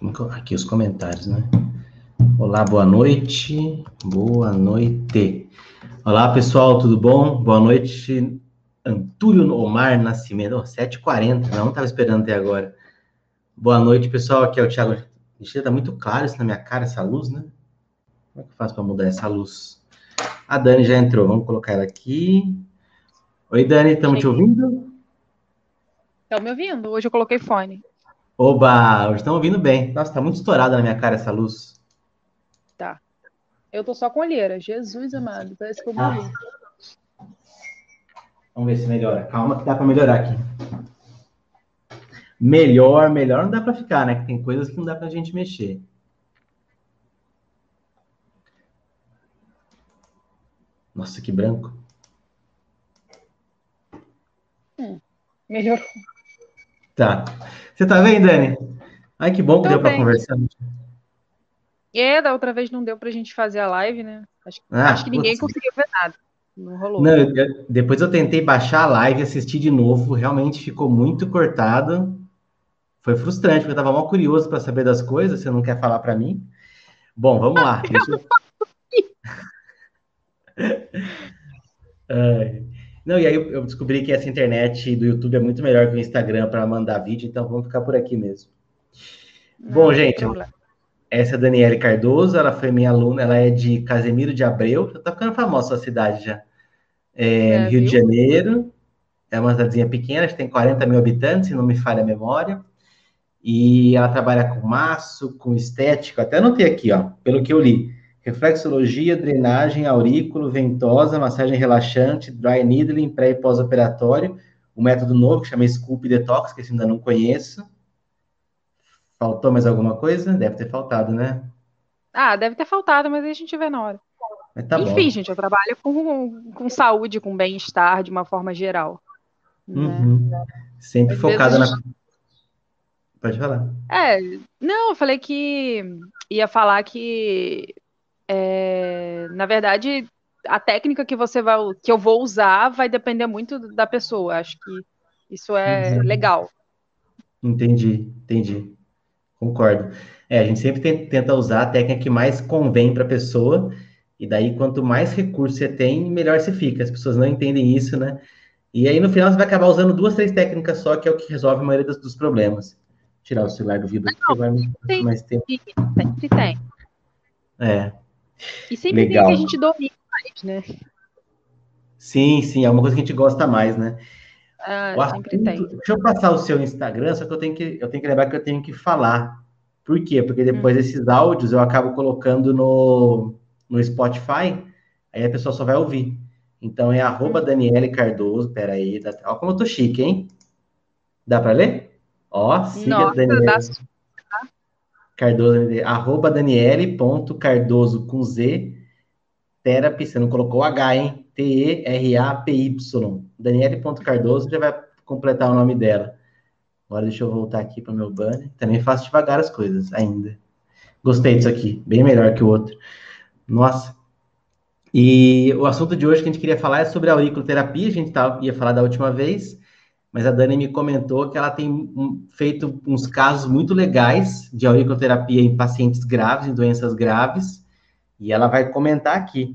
Como que eu... Aqui os comentários, né? Olá, boa noite. Boa noite. Olá, pessoal, tudo bom? Boa noite, Antúlio Omar Nascimento. Oh, 7h40, não estava esperando até agora. Boa noite, pessoal. Aqui é o Thiago. Ixi, tá muito claro isso na minha cara, essa luz, né? Como é que eu faço para mudar essa luz? A Dani já entrou, vamos colocar ela aqui. Oi, Dani, estamos te ouvindo? Estão me ouvindo? Hoje eu coloquei fone. Oba, hoje estão ouvindo bem. Nossa, tá muito estourada na minha cara essa luz. Tá. Eu tô só com olheira. Jesus amado, parece que eu morri. Ah. Vamos ver se melhora. Calma que dá para melhorar aqui. Melhor, melhor não dá para ficar, né? Que tem coisas que não dá para a gente mexer. Nossa, que branco. Hum, melhorou. Tá. Você tá vendo, Dani? Ai, que bom que Tô deu para bem. conversar. É, da outra vez não deu pra gente fazer a live, né? Acho, Ah, acho que ninguém putz. conseguiu ver nada. Não rolou. Não, eu- depois eu tentei baixar a live, assistir de novo, realmente ficou muito cortado. Foi frustrante, porque eu estava mal curioso para saber das coisas, você não quer falar para mim? Bom, vamos lá. deixa eu- Ai. Não, e aí eu eu descobri que essa internet do YouTube é muito melhor que o Instagram para mandar vídeo, então vamos ficar por aqui mesmo. Não, Bom, gente, essa é a Daniele Cardoso, ela foi minha aluna, ela é de Casemiro de Abreu, tá ficando famosa a sua cidade já. É, É, Rio de viu? Janeiro, é uma cidadezinha pequena, acho que tem 40 mil habitantes, se não me falha a memória. E ela trabalha com maço, com estética, até anotei aqui, ó, pelo que eu li. Reflexologia, drenagem, aurículo, ventosa, massagem relaxante, dry needling, pré e pós-operatório. O método novo, que chama Scoop Detox, que esse ainda não conheço. Faltou mais alguma coisa? Deve ter faltado, né? Ah, deve ter faltado, mas aí a gente vê na hora. Tá bom. Enfim, gente, eu trabalho com, com saúde, com bem-estar de uma forma geral. né? Uhum. Sempre Às focada vezes- na. Pode falar. É, não, eu falei que ia falar que, é, na verdade, a técnica que você vai, que eu vou usar vai depender muito da pessoa. Acho que isso é Uhum. legal. Entendi, entendi. Concordo. É, a gente sempre ten- tenta usar a técnica que mais convém para a pessoa, e daí quanto mais recurso você tem, melhor você fica. As pessoas não entendem isso, né? E aí no final você vai acabar usando duas, três técnicas só, que é o que resolve a maioria dos, dos problemas. Tirar o celular do vidro aqui, que vai tem. mais tempo. Sempre tem. É, E sempre Legal. tem que a gente domina mais, né? sim, sim, é uma coisa que a gente gosta mais, né? Ah, assunto-. Deixa eu passar o seu Instagram, só que eu tenho que, eu tenho que lembrar que eu tenho que falar. Por quê? Porque depois Hum. esses áudios eu acabo colocando no, no Spotify, aí a pessoa só vai ouvir. Então é arroba Daniele Cardoso, peraí, dá, ó como eu tô chique, hein? Dá para ler? Ó, siga Nossa, Daniele dá Cardoso, arroba Daniele.cardoso com Z, therapy, você não colocou H, hein? T-E-R-A-P-Y. Daniele.cardoso já vai completar o nome dela. Agora deixa eu voltar aqui para o meu banner. Também faço devagar as coisas ainda. Gostei disso aqui, bem melhor que o outro. Nossa. E o assunto de hoje que a gente queria falar é sobre a auriculoterapia. A gente tava, ia falar da última vez, mas a Dani me comentou que ela tem um- feito uns casos muito legais de auriculoterapia em pacientes graves, em doenças graves, e ela vai comentar aqui.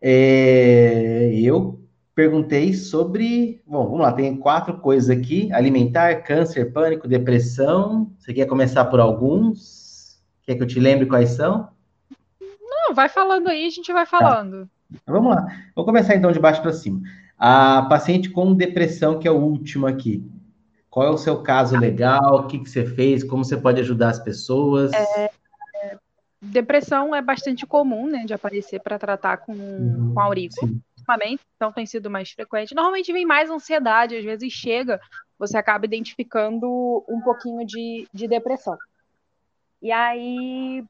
É, eu perguntei sobre. Bom, vamos lá, tem quatro coisas aqui: alimentar, câncer, pânico, depressão. Você quer começar por alguns? Quer que eu te lembre quais são? Não, vai falando aí, a gente vai falando. Então, Vamos lá. Vou começar então de baixo para cima. A paciente com depressão, que é o último aqui. Qual é o seu caso legal? O que, que você fez? Como você pode ajudar as pessoas? Depressão é bastante comum, né, de aparecer para tratar com, Uhum, com aurículo. ultimamente, então tem sido mais frequente. Normalmente vem mais ansiedade, às vezes chega, você acaba identificando um pouquinho de, de depressão. E aí,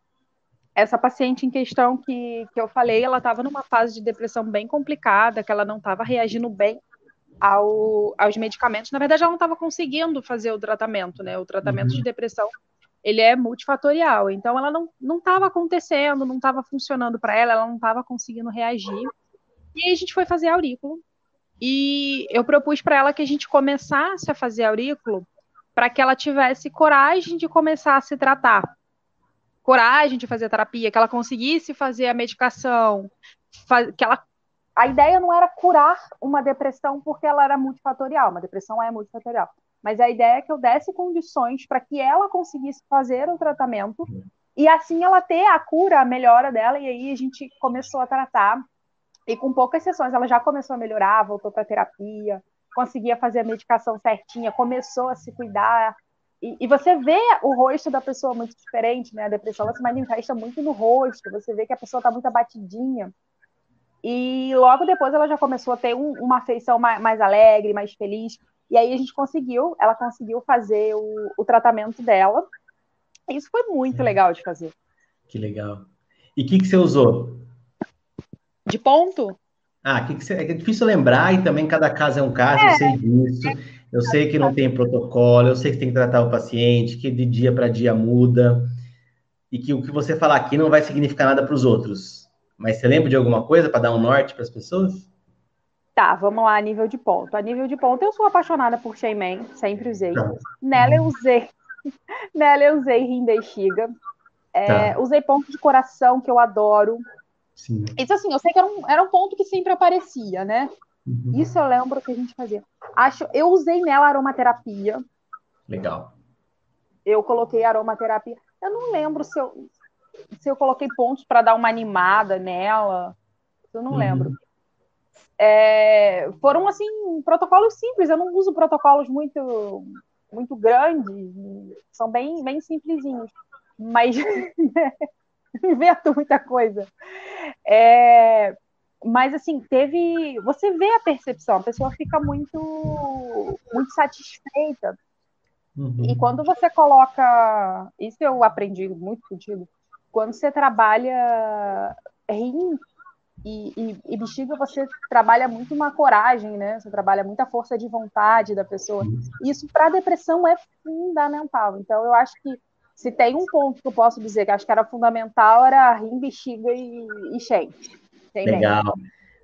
essa paciente em questão que, que eu falei, ela estava numa fase de depressão bem complicada, que ela não estava reagindo bem ao, aos medicamentos. Na verdade, ela não estava conseguindo fazer o tratamento, né? O tratamento Uhum. de depressão ele é multifatorial, então ela não não estava acontecendo, não estava funcionando para ela, ela não estava conseguindo reagir. E aí a gente foi fazer aurículo. E eu propus para ela que a gente começasse a fazer aurículo para que ela tivesse coragem de começar a se tratar. Coragem de fazer terapia, que ela conseguisse fazer a medicação, que ela a ideia não era curar uma depressão porque ela era multifatorial, uma depressão é multifatorial, mas a ideia é que eu desse condições para que ela conseguisse fazer o tratamento e assim ela ter a cura, a melhora dela, e aí a gente começou a tratar, e com poucas sessões ela já começou a melhorar, voltou para terapia, conseguia fazer a medicação certinha, começou a se cuidar, e, e, você vê o rosto da pessoa muito diferente, né? A depressão ela se manifesta muito no rosto, você vê que a pessoa está muito abatidinha. E logo depois ela já começou a ter um, uma afeição mais, mais, alegre, mais feliz. E aí a gente conseguiu, ela conseguiu fazer o, o tratamento dela. E isso foi muito é. legal de fazer. Que legal. E o que, que você usou? De ponto? Ah, que que você, é difícil lembrar e também cada caso é um caso, é. eu sei disso. Eu sei que não tem protocolo, eu sei que tem que tratar o paciente, que de dia para dia muda, e que o que você falar aqui não vai significar nada para os outros. Mas você lembra de alguma coisa para dar um norte para as pessoas? Tá, vamos lá, a nível de ponto. A nível de ponto, eu sou apaixonada por Shayman, sempre usei. Tá. Nela eu usei. Nela eu usei Rindexiga. É, tá. Usei ponto de coração, que eu adoro. Sim. Isso assim, eu sei que era um, era um ponto que sempre aparecia, né? Uhum. Isso eu lembro que a gente fazia. Acho, eu usei nela aromaterapia. Legal. Eu coloquei aromaterapia. Eu não lembro se eu, se eu coloquei pontos para dar uma animada nela. Eu não uhum. lembro. É, foram assim protocolos simples. Eu não uso protocolos muito muito grandes. São bem bem simplesinhos. Mas invento muita coisa. É, mas assim teve. Você vê a percepção. A pessoa fica muito muito satisfeita. Uhum. E quando você coloca, isso eu aprendi muito contigo, quando você trabalha rim e, e, e, bexiga, você trabalha muito uma coragem, né? Você trabalha muita força de vontade da pessoa. Isso para depressão é fundamental. Então, eu acho que se tem um ponto que eu posso dizer que acho que era fundamental, era rim, bexiga e, e Legal.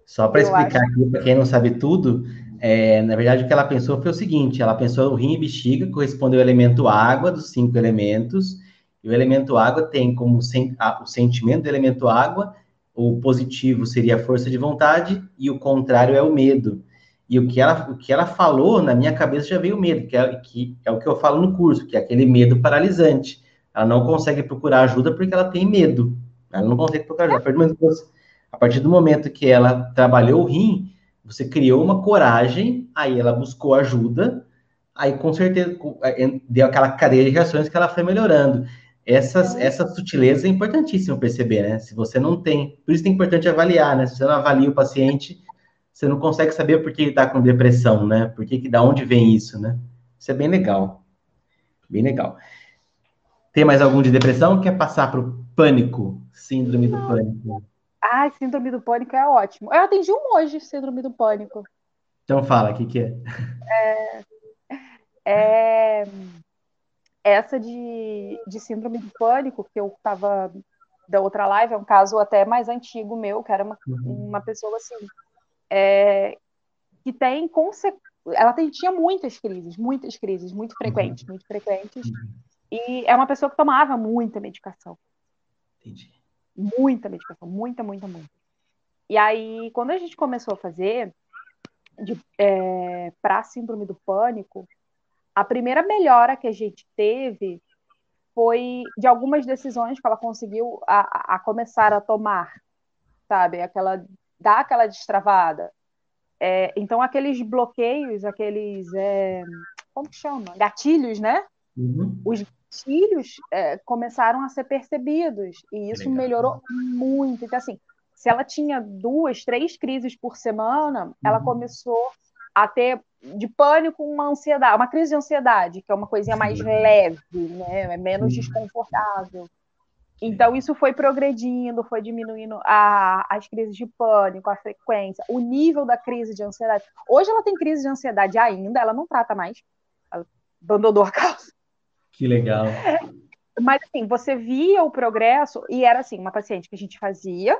Só para explicar acho... aqui, para quem não sabe tudo, é, na verdade, o que ela pensou foi o seguinte: ela pensou o rim e bexiga corresponde ao elemento água dos cinco elementos, e o elemento água tem como sen a, o sentimento do elemento água, o positivo seria a força de vontade e o contrário é o medo. E o que ela, o que ela falou, na minha cabeça já veio o medo, que é, que é o que eu falo no curso, que é aquele medo paralisante. Ela não consegue procurar ajuda porque ela tem medo. Ela não consegue procurar ajuda. A partir do momento que ela trabalhou o rim, você criou uma coragem, aí ela buscou ajuda, aí com certeza é, deu aquela cadeia de reações que ela foi melhorando. Essas, essa sutileza é importantíssima perceber, né? Se você não tem, por isso é importante avaliar, né? Se você não avalia o paciente, você não consegue saber por que ele está com depressão, né? Por que, que da onde vem isso, né? Isso é bem legal. Bem legal. Tem mais algum de depressão? Quer passar para o pânico? Síndrome do pânico. Ai, síndrome do pânico é ótimo. Eu atendi um hoje, síndrome do pânico. Então fala, o que, que é? É, é essa de, de síndrome do pânico, que eu estava da outra live, é um caso até mais antigo meu, que era uma, uhum. uma pessoa assim, é, que tem ela tem, tinha muitas crises, muitas crises, muito frequentes, uhum. muito frequentes, uhum. e é uma pessoa que tomava muita medicação. Entendi. Muita medicação, muita, muita, muita. E aí, quando a gente começou a fazer é, para síndrome do pânico, a primeira melhora que a gente teve foi de algumas decisões que ela conseguiu a, a começar a tomar, sabe? Aquela dar aquela destravada. É, então aqueles bloqueios, aqueles é, como que chama? Gatilhos, né? Uhum. Os gatilhos é, começaram a ser percebidos e isso Legal. melhorou muito. Então assim, se ela tinha duas, três crises por semana, uhum. ela começou a ter de pânico uma ansiedade, uma crise de ansiedade, que é uma coisinha mais leve, né? É menos desconfortável. Então, isso foi progredindo, foi diminuindo a, as crises de pânico, a frequência, o nível da crise de ansiedade. Hoje ela tem crise de ansiedade ainda, ela não trata mais, ela abandonou a causa. Que legal. Mas, assim, você via o progresso, e era assim, uma paciente que a gente fazia,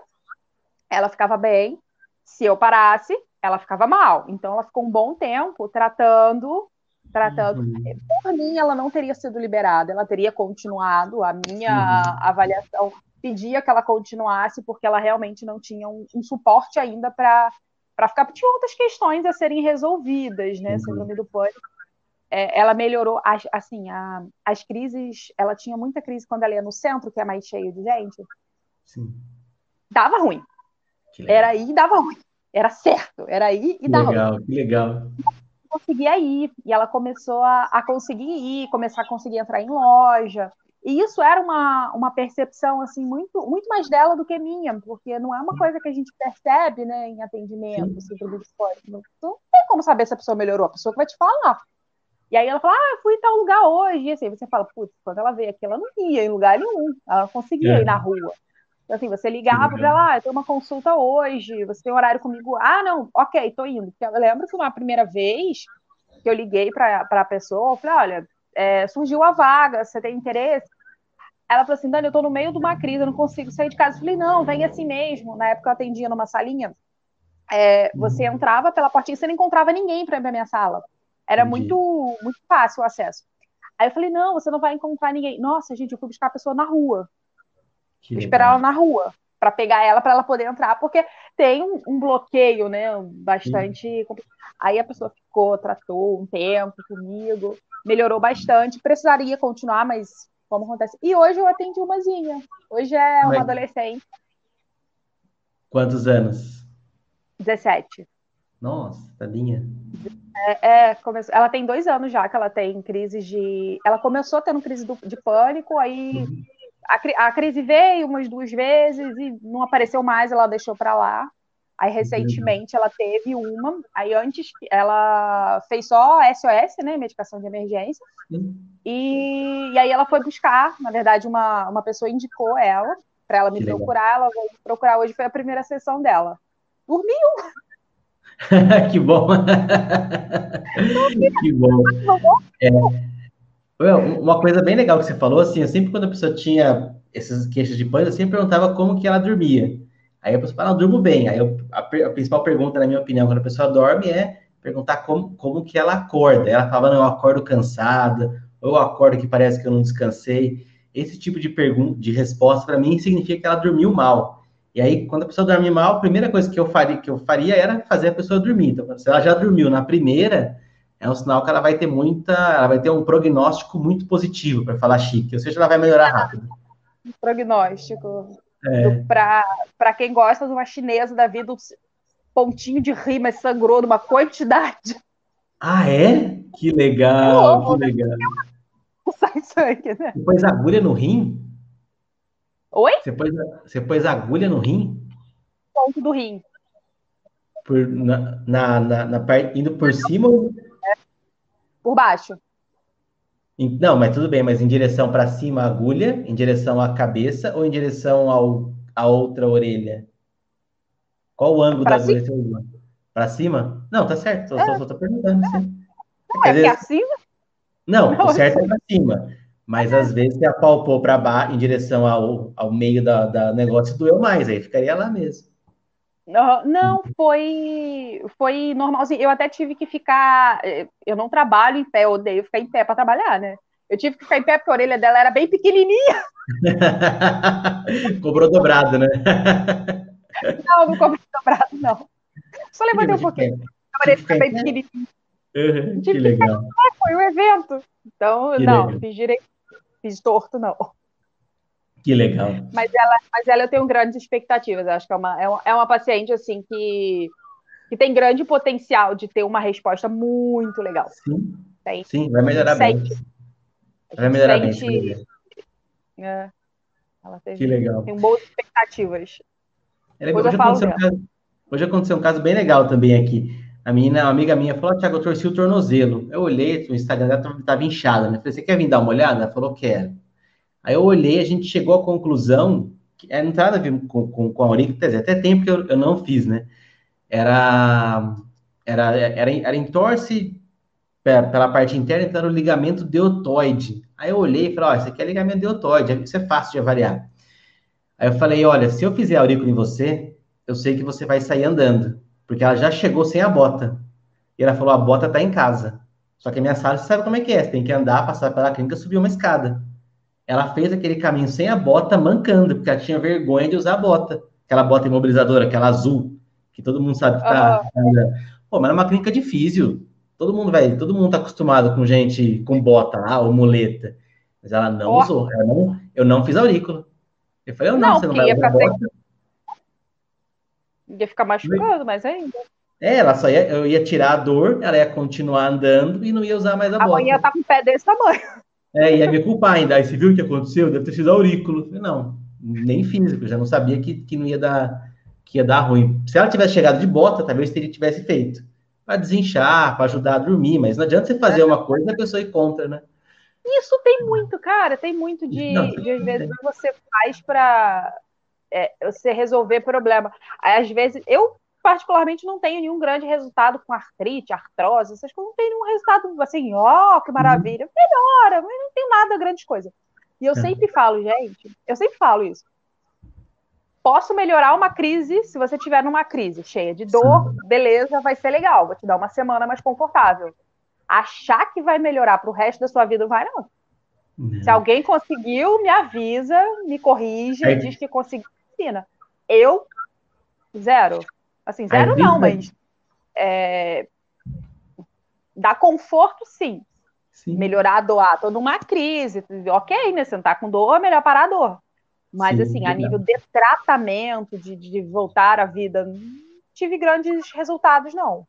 ela ficava bem, se eu parasse, ela ficava mal. Então, ela ficou um bom tempo tratando tratando. Uhum. Por mim, ela não teria sido liberada, ela teria continuado. A minha uhum. avaliação pedia que ela continuasse, porque ela realmente não tinha um, um suporte ainda para ficar. Tinha outras questões a serem resolvidas, né? Uhum. Síndrome do pânico. É, ela melhorou, assim, a, as crises. Ela tinha muita crise quando ela ia no centro, que é mais cheio de gente. Sim. Dava ruim. Era aí e dava ruim. Era certo, era aí e dava legal, ruim. Que legal, conseguia ir. E ela começou a, a conseguir ir, começar a conseguir entrar em loja. E isso era uma, uma percepção assim muito muito mais dela do que minha, porque não é uma coisa que a gente percebe né, em atendimento, assim, não, não tem como saber se a pessoa melhorou, a pessoa que vai te falar. E aí ela fala, ah, fui em tal lugar hoje. E assim, você fala, putz, quando ela veio aqui, ela não ia em lugar nenhum, ela conseguia é. ir na rua. Então, assim, você ligava para ela, ah, eu tenho uma consulta hoje, você tem horário comigo? Ah, não, ok, tô indo. Porque eu lembro que uma primeira vez que eu liguei para a pessoa, eu falei, olha, é, surgiu a vaga, você tem interesse? Ela falou assim, Dani, eu tô no meio de uma crise, eu não consigo sair de casa. Eu falei, não, vem assim mesmo. Na época eu atendia numa salinha, é, você uhum. entrava pela portinha, você não encontrava ninguém para ir para minha sala. Era muito, muito fácil o acesso. Aí eu falei, não, você não vai encontrar ninguém. Nossa, gente, eu fui buscar a pessoa na rua. Que esperar ela na rua para pegar ela para ela poder entrar, porque tem um, um bloqueio, né? Bastante. Aí a pessoa ficou, tratou um tempo comigo, melhorou bastante. Precisaria continuar, mas como acontece? E hoje eu atendi umazinha. Hoje é uma adolescente. Quantos anos? 17. Nossa, tadinha. É, é, ela tem dois anos já que ela tem crise de. Ela começou tendo crise do, de pânico, aí uhum a, a crise veio umas duas vezes e não apareceu mais, ela deixou para lá. Aí recentemente ela teve uma, aí antes ela fez só SOS, né, medicação de emergência. E, e aí ela foi buscar, na verdade uma, uma pessoa indicou ela para ela me que procurar, legal. ela veio procurar hoje foi a primeira sessão dela. Dormiu. que bom. que bom. É, uma coisa bem legal que você falou, assim, sempre quando a pessoa tinha essas queixas de pânico, eu sempre perguntava como que ela dormia. Aí a pessoa fala, ah, durmo bem. Aí eu, a, a, principal pergunta, na minha opinião, quando a pessoa dorme é perguntar como, como que ela acorda. Ela fala, não, eu acordo cansada, ou eu acordo que parece que eu não descansei. Esse tipo de pergunta, de resposta, para mim, significa que ela dormiu mal. E aí, quando a pessoa dorme mal, a primeira coisa que eu faria, que eu faria era fazer a pessoa dormir. Então, se ela já dormiu na primeira, é um sinal que ela vai ter muita, ela vai ter um prognóstico muito positivo, para falar chique, ou seja, ela vai melhorar rápido. Prognóstico. É. Para quem gosta de uma chinesa da vida, um pontinho de rima sangrou numa quantidade. Ah, é? Que legal, que legal. Sai sangue, né? Pôs agulha no rim? Oi? Você pôs, você pôs agulha no rim? Ponto do rim. Por, na, na, na, na parte, indo por cima ou por baixo. Não, mas tudo bem, mas em direção para cima a agulha, em direção à cabeça ou em direção ao, à outra orelha? Qual o ângulo pra da agulha? Para cima? Não, tá certo, é. só, tô perguntando. É. Não, é vezes... acima? Não, não, o certo é para cima. Mas às vezes você apalpou para baixo, em direção ao, ao meio da, da negócio, doeu mais, aí ficaria lá mesmo. Não, foi foi normalzinho. Eu até tive que ficar. Eh, eu não trabalho em pé, eu odeio ficar em pé para trabalhar, né? Eu tive que ficar em pé porque a orelha dela era bem pequenininha. Cobrou dobrado, né? Não, não cobrou dobrado, não. Só levantei um pouquinho. A orelha fica bem pequenininha. Uhum, que legal. Foi um evento. Então, que não, legal. fiz direito, fiz torto, não. Que legal. Mas ela, mas ela eu tenho grandes expectativas. Eu acho que é uma, é uma, é uma paciente assim que, que tem grande potencial de ter uma resposta muito legal. Sim. Tem. Sim, vai melhorar bem. Vai melhorar sente, bem. É, ela teve, que legal. Tem boas expectativas. É legal. Hoje, aconteceu um caso, hoje aconteceu um caso bem legal também aqui. A menina, uma amiga minha, falou: Tiago, eu torci o tornozelo. Eu olhei, o Instagram dela estava inchado, né? Falei: Você quer vir dar uma olhada? Ela falou: Quero. Aí eu olhei, a gente chegou à conclusão, que é, não tem nada a ver com, com, com a Auric, até tempo que eu, eu não fiz, né? Era, era, era, era entorse pela parte interna, então era o ligamento deltoide. Aí eu olhei e falei, ó, oh, isso aqui é ligamento deltoide, isso é fácil de avaliar. Aí eu falei, olha, se eu fizer aurícula em você, eu sei que você vai sair andando, porque ela já chegou sem a bota. E ela falou, a bota tá em casa. Só que a minha sala, você sabe como é que é, você tem que andar, passar pela clínica, subir uma escada. Ela fez aquele caminho sem a bota, mancando, porque ela tinha vergonha de usar a bota. Aquela bota imobilizadora, aquela azul, que todo mundo sabe que tá. Uhum. Pô, mas é uma clínica de físio. Todo mundo, vai, todo mundo tá acostumado com gente com bota lá, ou muleta. Mas ela não oh. usou. Ela não, eu não fiz aurícula. Eu falei, eu não, não você não vai usar bota. Ia ficar machucado, mas ainda. É, ela só ia, eu ia tirar a dor, ela ia continuar andando e não ia usar mais a, a bota. A ia estar tá com o pé desse tamanho. É, ia me culpar ainda. Aí você viu o que aconteceu? Deve ter sido aurículo. Não, nem físico, já não sabia que, que não ia dar, que ia dar ruim. Se ela tivesse chegado de bota, talvez teria tivesse feito. Para desinchar, para ajudar a dormir, mas não adianta você fazer uma coisa e a pessoa ir contra, né? Isso tem muito, cara, tem muito de, não, de às vezes você faz para é, você resolver problema. Às vezes, eu particularmente não tenho nenhum grande resultado com artrite, artrose, essas coisas, não tenho nenhum resultado assim, ó, oh, que maravilha, melhora, mas não tem nada grande coisa. E eu é. sempre falo, gente, eu sempre falo isso. Posso melhorar uma crise se você tiver numa crise cheia de dor, Sim. beleza, vai ser legal, vou te dar uma semana mais confortável. Achar que vai melhorar para o resto da sua vida, vai não. não. Se alguém conseguiu, me avisa, me corrige, é. diz que conseguiu, ensina. Eu, zero. Assim, zero não, mas é, dá conforto, sim. sim. Melhorar a dor, ah, tô numa crise, ok, né? Sentar com dor, é melhor parar a dor. Mas, sim, assim, a nível de tratamento, de, de voltar à vida, não tive grandes resultados, não.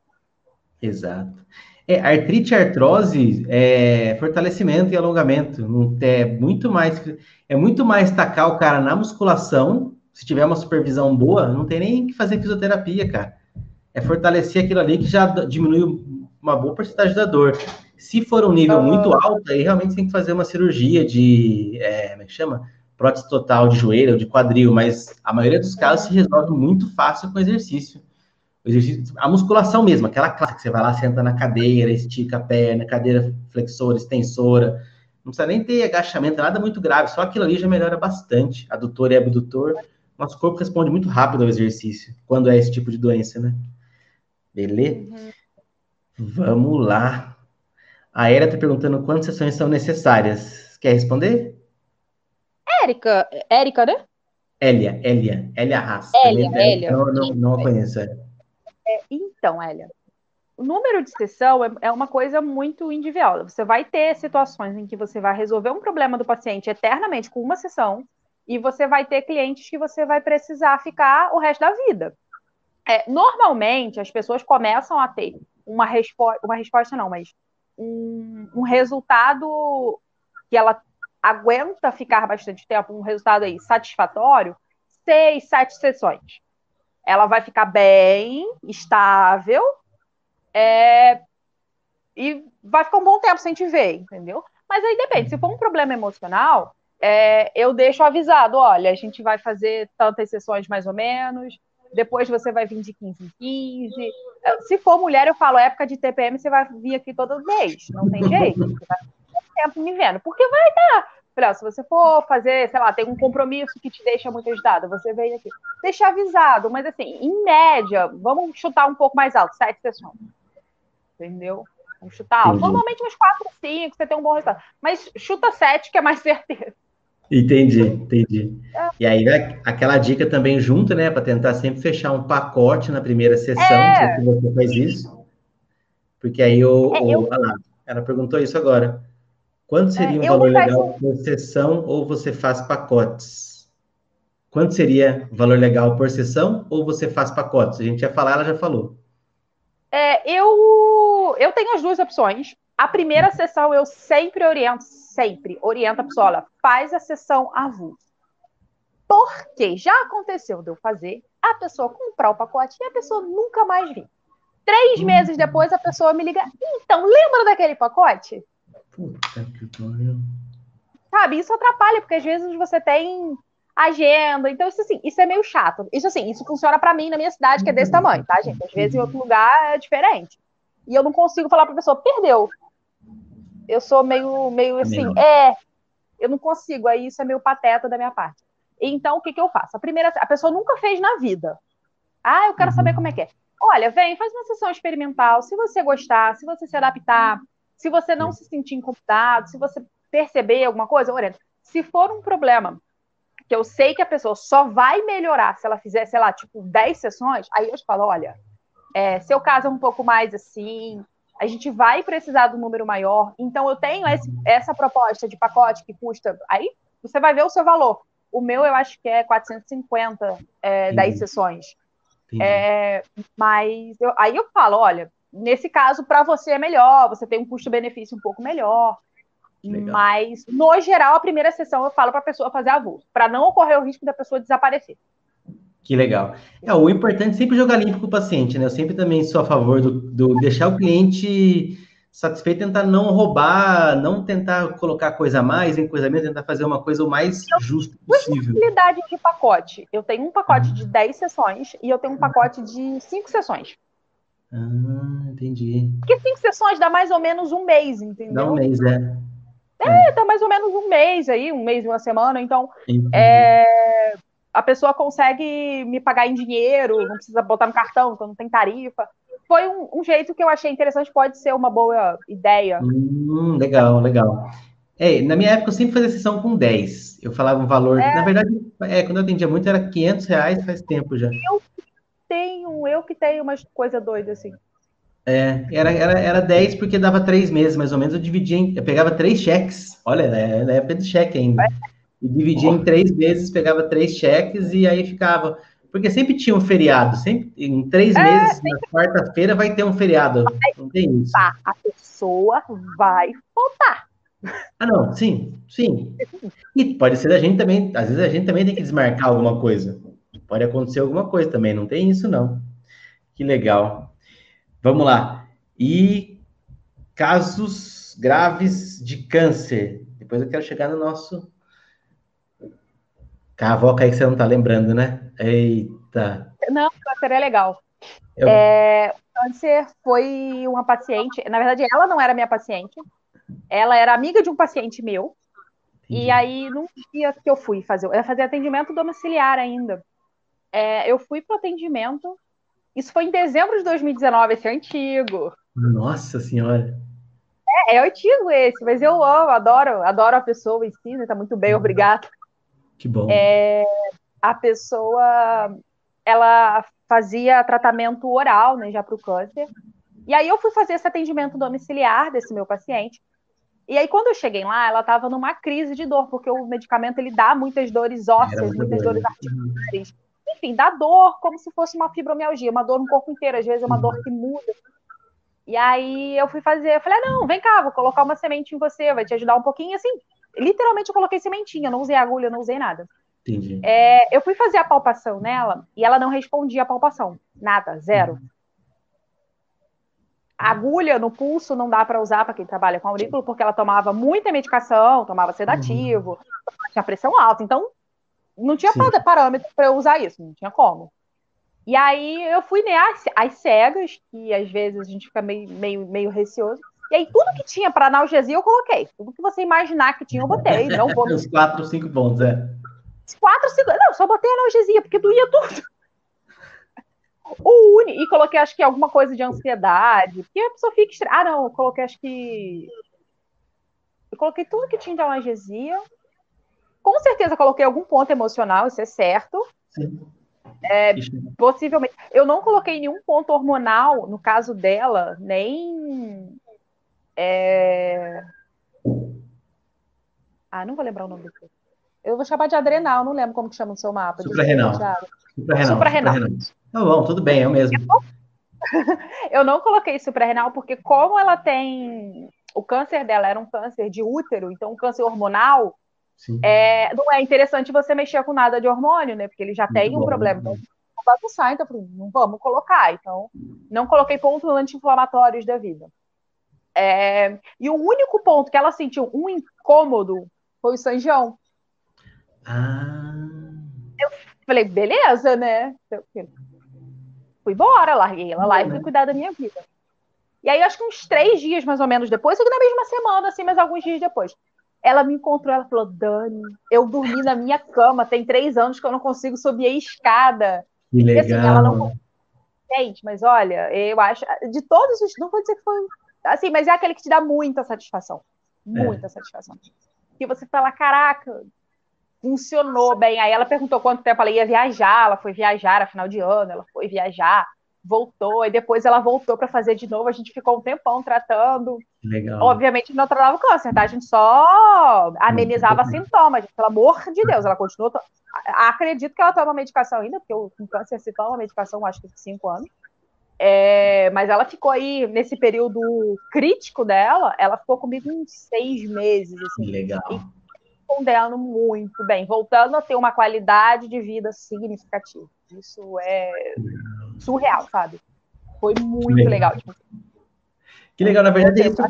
Exato. É, artrite e artrose é fortalecimento e alongamento. Não é muito mais é muito mais tacar o cara na musculação se tiver uma supervisão boa, não tem nem que fazer fisioterapia, cara. É fortalecer aquilo ali que já diminui uma boa porcentagem da dor. Se for um nível muito alto, aí realmente tem que fazer uma cirurgia de, é, como é que chama? Prótese total de joelho ou de quadril, mas a maioria dos casos se resolve muito fácil com exercício. O exercício a musculação mesmo, aquela classe que você vai lá, senta na cadeira, estica a perna, cadeira flexora, extensora, não precisa nem ter agachamento, nada muito grave, só aquilo ali já melhora bastante, adutor e abdutor nosso corpo responde muito rápido ao exercício, quando é esse tipo de doença, né? Beleza? Uhum. Vamos lá. A Era está perguntando quantas sessões são necessárias. Quer responder? Érica, Érica, né? Elia, Elia, Elia Haas. Elia, Elia. Não, não, não a conheço. É. É, então, Elia, o número de sessão é, é uma coisa muito individual. Você vai ter situações em que você vai resolver um problema do paciente eternamente com uma sessão, e você vai ter clientes que você vai precisar ficar o resto da vida. É, normalmente, as pessoas começam a ter uma, respo uma resposta, não, mas um, um, resultado que ela aguenta ficar bastante tempo, um resultado aí satisfatório, seis, sete sessões. Ela vai ficar bem, estável, é, e vai ficar um bom tempo sem te ver, entendeu? Mas aí depende, se for um problema emocional, é, eu deixo avisado, olha, a gente vai fazer tantas sessões mais ou menos, depois você vai vir de 15 em 15. É, se for mulher, eu falo, época de TPM, você vai vir aqui todo mês, não tem jeito, você vai ficar tempo me vendo, porque vai dar. se você for fazer, sei lá, tem um compromisso que te deixa muito agitado, você vem aqui. Deixa avisado, mas assim, em média, vamos chutar um pouco mais alto, sete sessões. Entendeu? Vamos chutar alto. Normalmente uns quatro, cinco, você tem um bom resultado. Mas chuta sete, que é mais certeza. Entendi, entendi. E aí, né, aquela dica também junto, né, para tentar sempre fechar um pacote na primeira sessão, é. se você faz isso. Porque aí o, é, o eu... lá, ela perguntou isso agora. Quanto é, seria um valor legal por sessão ou você faz pacotes? Quanto seria valor legal por sessão ou você faz pacotes? A gente ia falar, ela já falou. É, eu, eu tenho as duas opções. A primeira sessão eu sempre oriento, sempre oriento a pessoa, olha, faz a sessão avulsa. Porque já aconteceu de eu fazer, a pessoa comprar o pacote e a pessoa nunca mais vir. Três uhum. meses depois a pessoa me liga, então, lembra daquele pacote? Puta que pariu. Sabe, isso atrapalha, porque às vezes você tem agenda, então isso assim, isso é meio chato. Isso assim, isso funciona para mim na minha cidade, que é desse tamanho, tá, gente? Às vezes em outro lugar é diferente. E eu não consigo falar para a pessoa, perdeu. Eu sou meio, meio assim, é, eu não consigo, aí isso é meio pateta da minha parte. Então, o que, que eu faço? A primeira, a pessoa nunca fez na vida. Ah, eu quero uhum. saber como é que é. Olha, vem, faz uma sessão experimental. Se você gostar, se você se adaptar, Se você não se sentir incomodado, se você perceber alguma coisa, Lorena, se for um problema que eu sei que a pessoa só vai melhorar se ela fizer, sei lá, tipo, 10 sessões, aí eu te falo, olha, é, seu caso é um pouco mais assim, a gente vai precisar do número maior, então eu tenho esse, essa proposta de pacote que custa, aí você vai ver o seu valor. O meu eu acho que é 450, é, 10 sessões. É, mas eu, aí eu falo, olha, nesse caso, para você é melhor, você tem um custo-benefício um pouco melhor. Legal. Mas, no geral, a primeira sessão eu falo para a pessoa fazer avulso, para não ocorrer o risco da pessoa desaparecer. Que legal. É, o importante é sempre jogar limpo com o paciente, né? Eu sempre também sou a favor do, do deixar o cliente satisfeito, tentar não roubar, não tentar colocar coisa a mais em coisa menos, tentar fazer uma coisa o mais eu, justo possível. Possibilidade de pacote. Eu tenho um pacote de 10 sessões e eu tenho um pacote de 5 sessões. Ah, entendi. Porque 5 sessões dá mais ou menos um mês, entendeu? Dá um mês, é. É, dá mais ou menos um mês aí, um mês e uma semana. Então, é, a pessoa consegue me pagar em dinheiro, não precisa botar no cartão, então não tem tarifa. Foi um, um jeito que eu achei interessante, pode ser uma boa ideia. Hum, legal, legal. É, na minha época eu sempre fazia sessão com 10. Eu falava um valor. É. Na verdade, é, quando eu atendia muito era 500 reais faz tempo já. Eu tenho, eu que tenho umas coisa doida assim. É, era, era, era 10 porque dava três meses, mais ou menos. Eu dividia em, eu pegava três cheques. Olha, é, na época de cheque ainda. E dividia em três vezes, pegava três cheques e aí ficava. Porque sempre tinha um feriado, sempre em três é, meses, sempre... na quarta-feira vai ter um feriado. Não tem isso. Tá, a pessoa vai faltar. Ah, não, sim, sim. E pode ser a gente também, às vezes a gente também tem que desmarcar alguma coisa. Pode acontecer alguma coisa também, não tem isso não. Que legal. Vamos lá. E casos graves de câncer. Depois eu quero chegar no nosso. Cavoca aí que você não tá lembrando, né? Eita. Não, câncer é legal. Eu... É, câncer foi uma paciente. Na verdade, ela não era minha paciente. Ela era amiga de um paciente meu. Entendi. E aí, num dia que eu fui fazer, eu ia fazer atendimento domiciliar ainda. É, eu fui para atendimento isso foi em dezembro de 2019, esse é antigo. Nossa senhora. É, é antigo esse, mas eu amo, adoro, adoro a pessoa em si, né? Tá muito bem, obrigada. Que bom. É, a pessoa, ela fazia tratamento oral, né, já para o câncer. E aí eu fui fazer esse atendimento domiciliar desse meu paciente. E aí quando eu cheguei lá, ela estava numa crise de dor, porque o medicamento ele dá muitas dores ósseas, muitas dores articulares enfim, dá dor como se fosse uma fibromialgia, uma dor no corpo inteiro, às vezes é uma dor que muda. E aí eu fui fazer, eu falei, ah, não, vem cá, vou colocar uma semente em você, vai te ajudar um pouquinho, assim, literalmente eu coloquei sementinha, não usei agulha, não usei nada. Entendi. É, eu fui fazer a palpação nela e ela não respondia a palpação, nada, zero. agulha no pulso não dá para usar para quem trabalha com aurículo, porque ela tomava muita medicação, tomava sedativo, uhum. tinha pressão alta, então não tinha Sim. parâmetro para eu usar isso, não tinha como. E aí eu fui né, às, às cegas, que às vezes a gente fica meio, meio, meio receoso. E aí tudo que tinha para analgesia eu coloquei. Tudo que você imaginar que tinha eu botei. Não vou... Os quatro, cinco pontos, é. Os quatro, cinco... Não, só botei analgesia, porque doía tudo. O uni... E coloquei, acho que alguma coisa de ansiedade. Porque a pessoa fica... Ah, não, eu coloquei, acho que... Eu coloquei tudo que tinha de analgesia. Com certeza coloquei algum ponto emocional, isso é certo. Sim. É, possivelmente. Eu não coloquei nenhum ponto hormonal, no caso dela, nem. É... Ah, não vou lembrar o nome dele. Eu vou chamar de adrenal, não lembro como que chama no seu mapa. Suprarrenal. Suprarrenal. Suprarrenal. Tá bom, tudo bem, é o mesmo. Eu não, eu coloquei suprarrenal porque, como ela tem. O câncer dela era um câncer de útero, então um câncer hormonal, é, não é interessante você mexer com nada de hormônio, né? Porque ele já Muito tem um bom, problema. Então, vai pulsar, então não vamos colocar. Então, não coloquei pontos anti-inflamatórios da vida. É, e o único ponto que ela sentiu um incômodo foi o sanjão. Ah. Eu falei, beleza, né? Fui embora, larguei ela lá e fui cuidar da minha vida. E aí, acho que uns três dias mais ou menos depois, ou na mesma semana, assim, mas alguns dias depois, ela me encontrou, ela falou: Dani, eu dormi na minha cama, tem três anos que eu não consigo subir a escada. Que legal. E, assim, ela não. Gente, mas olha, eu acho. De todos os. Não vou dizer que foi Assim, mas é aquele que te dá muita satisfação. Muita é. satisfação. Que você fala, caraca, funcionou bem. Aí ela perguntou quanto tempo ela ia viajar, ela foi viajar a final de ano, ela foi viajar, voltou, e depois ela voltou para fazer de novo. A gente ficou um tempão tratando. Legal. Obviamente não tratava o câncer, tá? A gente só amenizava sintomas, pelo amor de Deus. Ela continuou. Acredito que ela toma medicação ainda, porque o câncer se toma medicação, acho que cinco anos. É, mas ela ficou aí nesse período crítico dela, ela ficou comigo uns seis meses. Assim, Legal. Respondendo muito bem, voltando a ter uma qualidade de vida significativa. Isso é surreal, sabe? Foi muito legal. legal tipo, que legal, na verdade, é isso,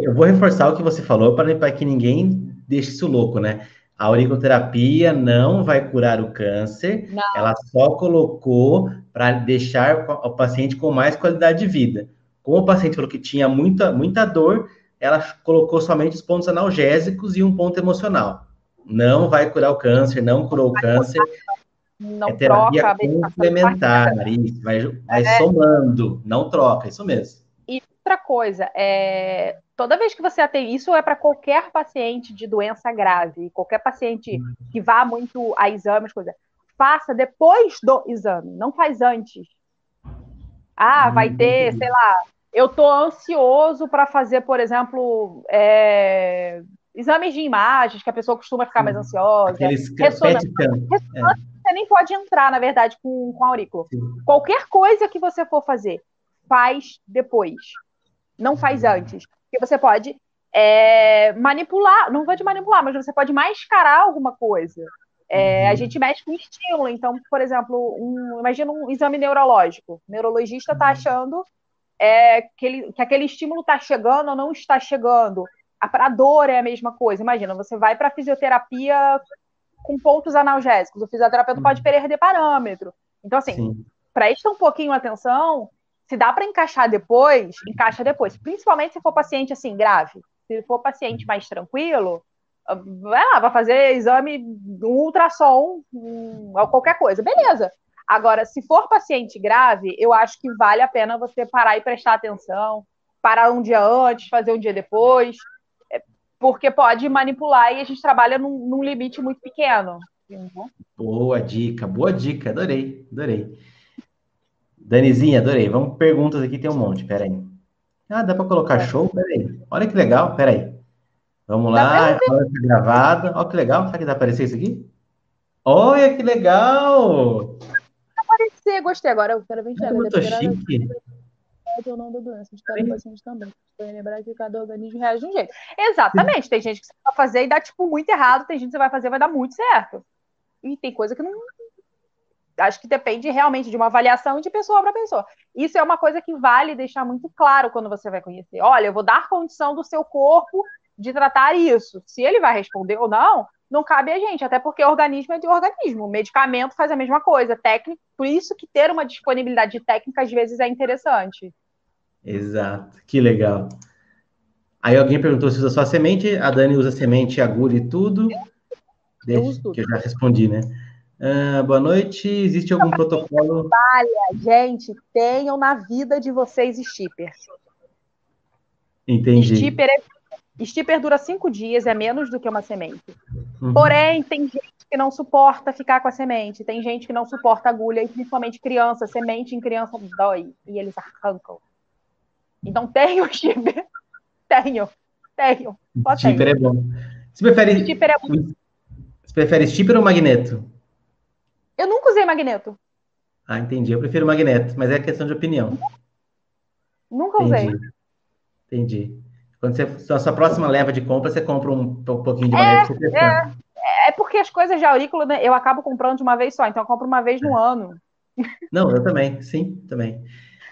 eu vou reforçar o que você falou para que ninguém deixe isso louco, né? A auriculoterapia não vai curar o câncer, não. ela só colocou para deixar o paciente com mais qualidade de vida. Como o paciente falou que tinha muita, muita dor, ela colocou somente os pontos analgésicos e um ponto emocional. Não vai curar o câncer, não curou o câncer. Não é terapia troca, complementar, Marisa, vai, vai é. somando, não troca, isso mesmo. E outra coisa, é, toda vez que você atende, isso é para qualquer paciente de doença grave, qualquer paciente que vá muito a exames, coisa, faça depois do exame, não faz antes. Ah, vai hum, ter, sei lá, eu tô ansioso para fazer, por exemplo, é, exames de imagens, que a pessoa costuma ficar mais ansiosa. Aqueles ressonância. ressonância é. Você nem pode entrar, na verdade, com, com aurículo. Sim. Qualquer coisa que você for fazer, faz depois. Não faz antes. Porque você pode é, manipular, não vou te manipular, mas você pode mascarar alguma coisa. É, a uhum. gente mexe com estímulo. Então, por exemplo, um, imagina um exame neurológico. O neurologista está uhum. achando é, que, ele, que aquele estímulo está chegando ou não está chegando. A, a dor é a mesma coisa. Imagina, você vai para fisioterapia com pontos analgésicos. O fisioterapeuta uhum. pode perder parâmetro. Então, assim, Sim. presta um pouquinho atenção. Se dá para encaixar depois, encaixa depois. Principalmente se for paciente assim, grave. Se for paciente mais tranquilo, vai lá, vai fazer exame, um ultrassom, um, qualquer coisa. Beleza. Agora, se for paciente grave, eu acho que vale a pena você parar e prestar atenção, parar um dia antes, fazer um dia depois, porque pode manipular e a gente trabalha num, num limite muito pequeno. Boa dica, boa dica, adorei, adorei. Danizinha, adorei. Vamos perguntas aqui, tem um monte, peraí. Ah, dá para colocar é. show? Peraí. Olha que legal, peraí. Vamos lá, olha que gravada. Olha que legal, será que dá aparecer isso aqui? Olha que legal! Aparecer, gostei. Agora eu quero ver. Eu tô chique ou não da doença, de cada paciente também. Tem lembrar que cada organismo reage de um jeito. Exatamente, tem gente que você vai fazer e dá, tipo, muito errado, tem gente que você vai fazer e vai dar muito certo. E tem coisa que não. Acho que depende realmente de uma avaliação de pessoa para pessoa. Isso é uma coisa que vale deixar muito claro quando você vai conhecer. Olha, eu vou dar condição do seu corpo de tratar isso. Se ele vai responder ou não, não cabe a gente, até porque organismo é de organismo. O medicamento faz a mesma coisa, técnico, por isso que ter uma disponibilidade de técnica às vezes é interessante. Exato, que legal. Aí alguém perguntou se usa só semente, a Dani usa semente, agulha e tudo. Deixa, que eu já respondi, né? Uh, boa noite. Existe algum protocolo? Olha, gente, tenham na vida de vocês stipper. Entendi. Stipper, é... stipper dura cinco dias, é menos do que uma semente. Uhum. Porém, tem gente que não suporta ficar com a semente, tem gente que não suporta agulha, e principalmente criança, semente em criança dói, e eles arrancam. Então tenho chipper. Tenho. Tenho. Chipper é bom. Você prefere. Chipper é bom. Você prefere chipper ou magneto? Eu nunca usei magneto. Ah, entendi. Eu prefiro magneto, mas é questão de opinião. Nunca entendi. usei. Entendi. Quando você, a sua próxima leva de compra, você compra um, pouquinho de magneto. É, é, é, porque as coisas de aurícula né, eu acabo comprando de uma vez só, então eu compro uma vez no é. ano. Não, eu também, sim, também.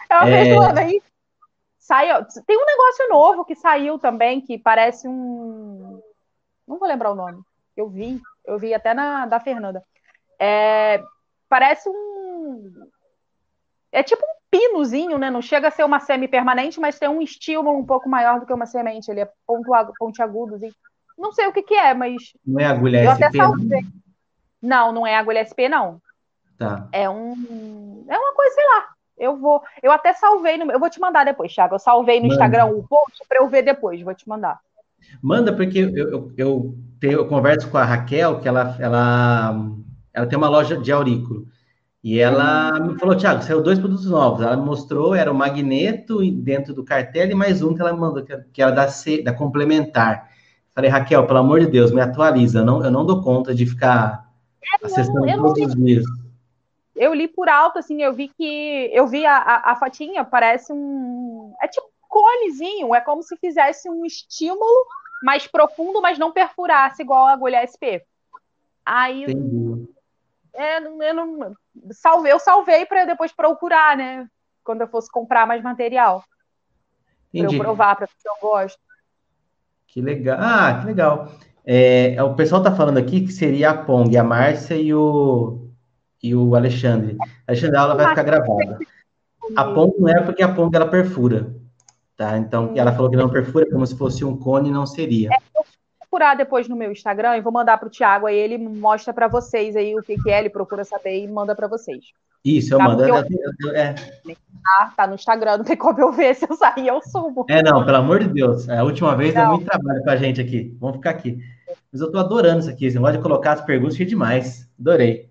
É uma é... vez no ano, aí Saiu, tem um negócio novo que saiu também, que parece um. Não vou lembrar o nome. Eu vi, eu vi até na da Fernanda. É, parece um. É tipo um pinozinho, né? Não chega a ser uma semi-permanente, mas tem um estímulo um pouco maior do que uma semente. Ele é pontiagudo. Assim. Não sei o que, que é, mas. Não é agulha eu SP? Até salvei. Não, não é agulha SP, não. Tá. É um. É uma coisa, sei lá Eu vou. Eu até salvei no. Eu vou te mandar depois, Thiago. Eu salvei no Manda. Instagram o post para eu ver depois. Vou te mandar. Manda, porque eu, eu, eu, tenho, eu converso com a Raquel, que ela, ela, ela tem uma loja de aurículo. E ela me falou, Thiago, saiu dois produtos novos. Ela me mostrou, era o magneto dentro do cartel e mais um que ela me mandou, que era da, C, da complementar. Falei, Raquel, pelo amor de Deus, me atualiza. Eu não, eu não dou conta de ficar é, acessando não, todos os dias. Eu li por alto, assim, eu vi que. Eu vi a, a, a fatinha, parece um. É tipo conezinho, é como se fizesse um estímulo mais profundo, mas não perfurasse igual a agulha SP. Aí. Entendi. É, eu não. Salvei, eu salvei para depois procurar, né? Quando eu fosse comprar mais material. Para eu provar, para ver se eu gosto. Que legal. Ah, que legal. É, é o pessoal está falando aqui que seria a Pong, a Márcia e o, e o Alexandre. Alexandre, a aula vai ficar gravada. A Pong não é porque a Pong ela perfura, tá? Então, ela falou que não perfura, como se fosse um cone, não seria. É, procurar depois no meu Instagram e vou mandar para o Thiago, aí ele mostra para vocês aí o que, que é, ele procura saber e manda para vocês. Isso, eu tá? mando. Eu, eu, é. Ah, tá no Instagram, não tem como eu ver se eu sair, eu sumo. É, não, pelo amor de Deus. É a última vez não. deu muito trabalho com a gente aqui. Vamos ficar aqui. Mas eu tô adorando isso aqui. Você pode colocar as perguntas, que é demais. Adorei.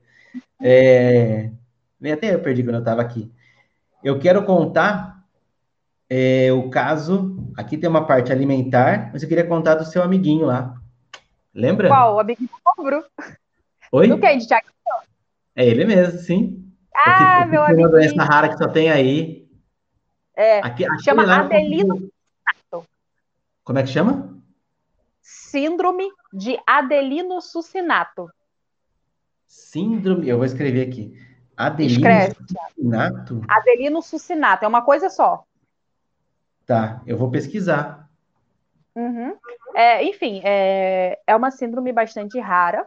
É... Até eu perdi quando eu estava aqui. Eu quero contar é, o caso. Aqui tem uma parte alimentar, mas eu queria contar do seu amiguinho lá. Lembra? Qual? O amiguinho pobre? Oi? Do que, de Thiago? É ele mesmo, sim. Ah, meu amigo. Uma doença rara que só tem aí. É, aqui, chama Adelino. Como é que chama? Síndrome de Adelino Sucinato. Síndrome, eu vou escrever aqui. Adelino Escreve. Sucinato? Adelino Sucinato, é uma coisa só. Tá, eu vou pesquisar. Uhum. É, enfim, é, é uma síndrome bastante rara.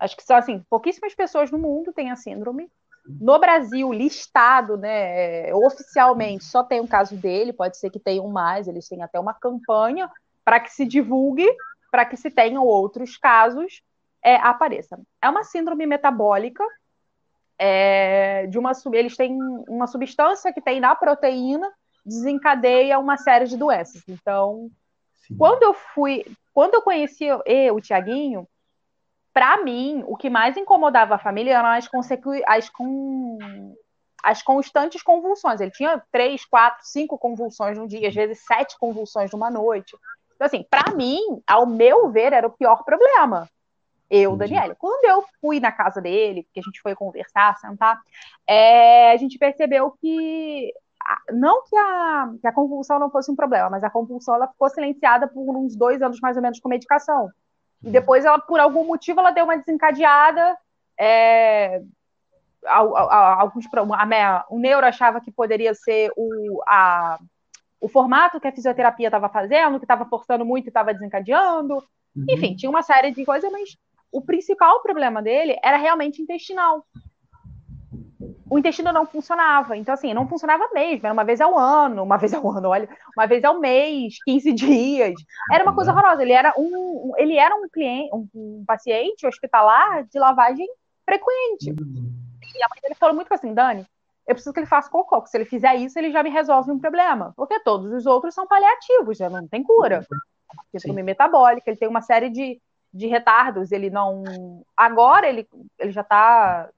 Acho que só assim, pouquíssimas pessoas no mundo têm a síndrome. No Brasil, listado, né, oficialmente, só tem um caso dele, pode ser que tenham mais, eles têm até uma campanha para que se divulgue, para que se tenham outros casos, é, apareça. É uma síndrome metabólica, é, de uma eles têm uma substância que tem na proteína desencadeia uma série de doenças. Então, Sim. quando eu fui, quando eu conheci eu, o Tiaguinho, para mim, o que mais incomodava a família eram as, as, com... as constantes convulsões. Ele tinha três, quatro, cinco convulsões num dia, às vezes sete convulsões numa noite. Então, assim, para mim, ao meu ver, era o pior problema. Eu, Daniela. Quando eu fui na casa dele, que a gente foi conversar, sentar, é, a gente percebeu que não que a, que a convulsão não fosse um problema, mas a compulsão ela ficou silenciada por uns dois anos mais ou menos com medicação. E uhum. depois ela, por algum motivo, ela deu uma desencadeada. É, alguns a, o neuro achava que poderia ser o, a, o formato que a fisioterapia estava fazendo, que estava forçando muito e estava desencadeando. Uhum. Enfim, tinha uma série de coisas, mas o principal problema dele era realmente intestinal. O intestino não funcionava. Então, assim, não funcionava mesmo. Era uma vez ao ano, uma vez ao ano, olha, uma vez ao mês, 15 dias. Era uma coisa horrorosa. Ele era um, ele era um cliente, um, um paciente hospitalar de lavagem frequente. Uhum. E a mãe dele falou muito assim, Dani, eu preciso que ele faça cocô, porque se ele fizer isso, ele já me resolve um problema. Porque todos os outros são paliativos, já não tem cura. Síndrome metabólica, ele tem uma série de, de retardos, ele não. Agora ele, ele já está,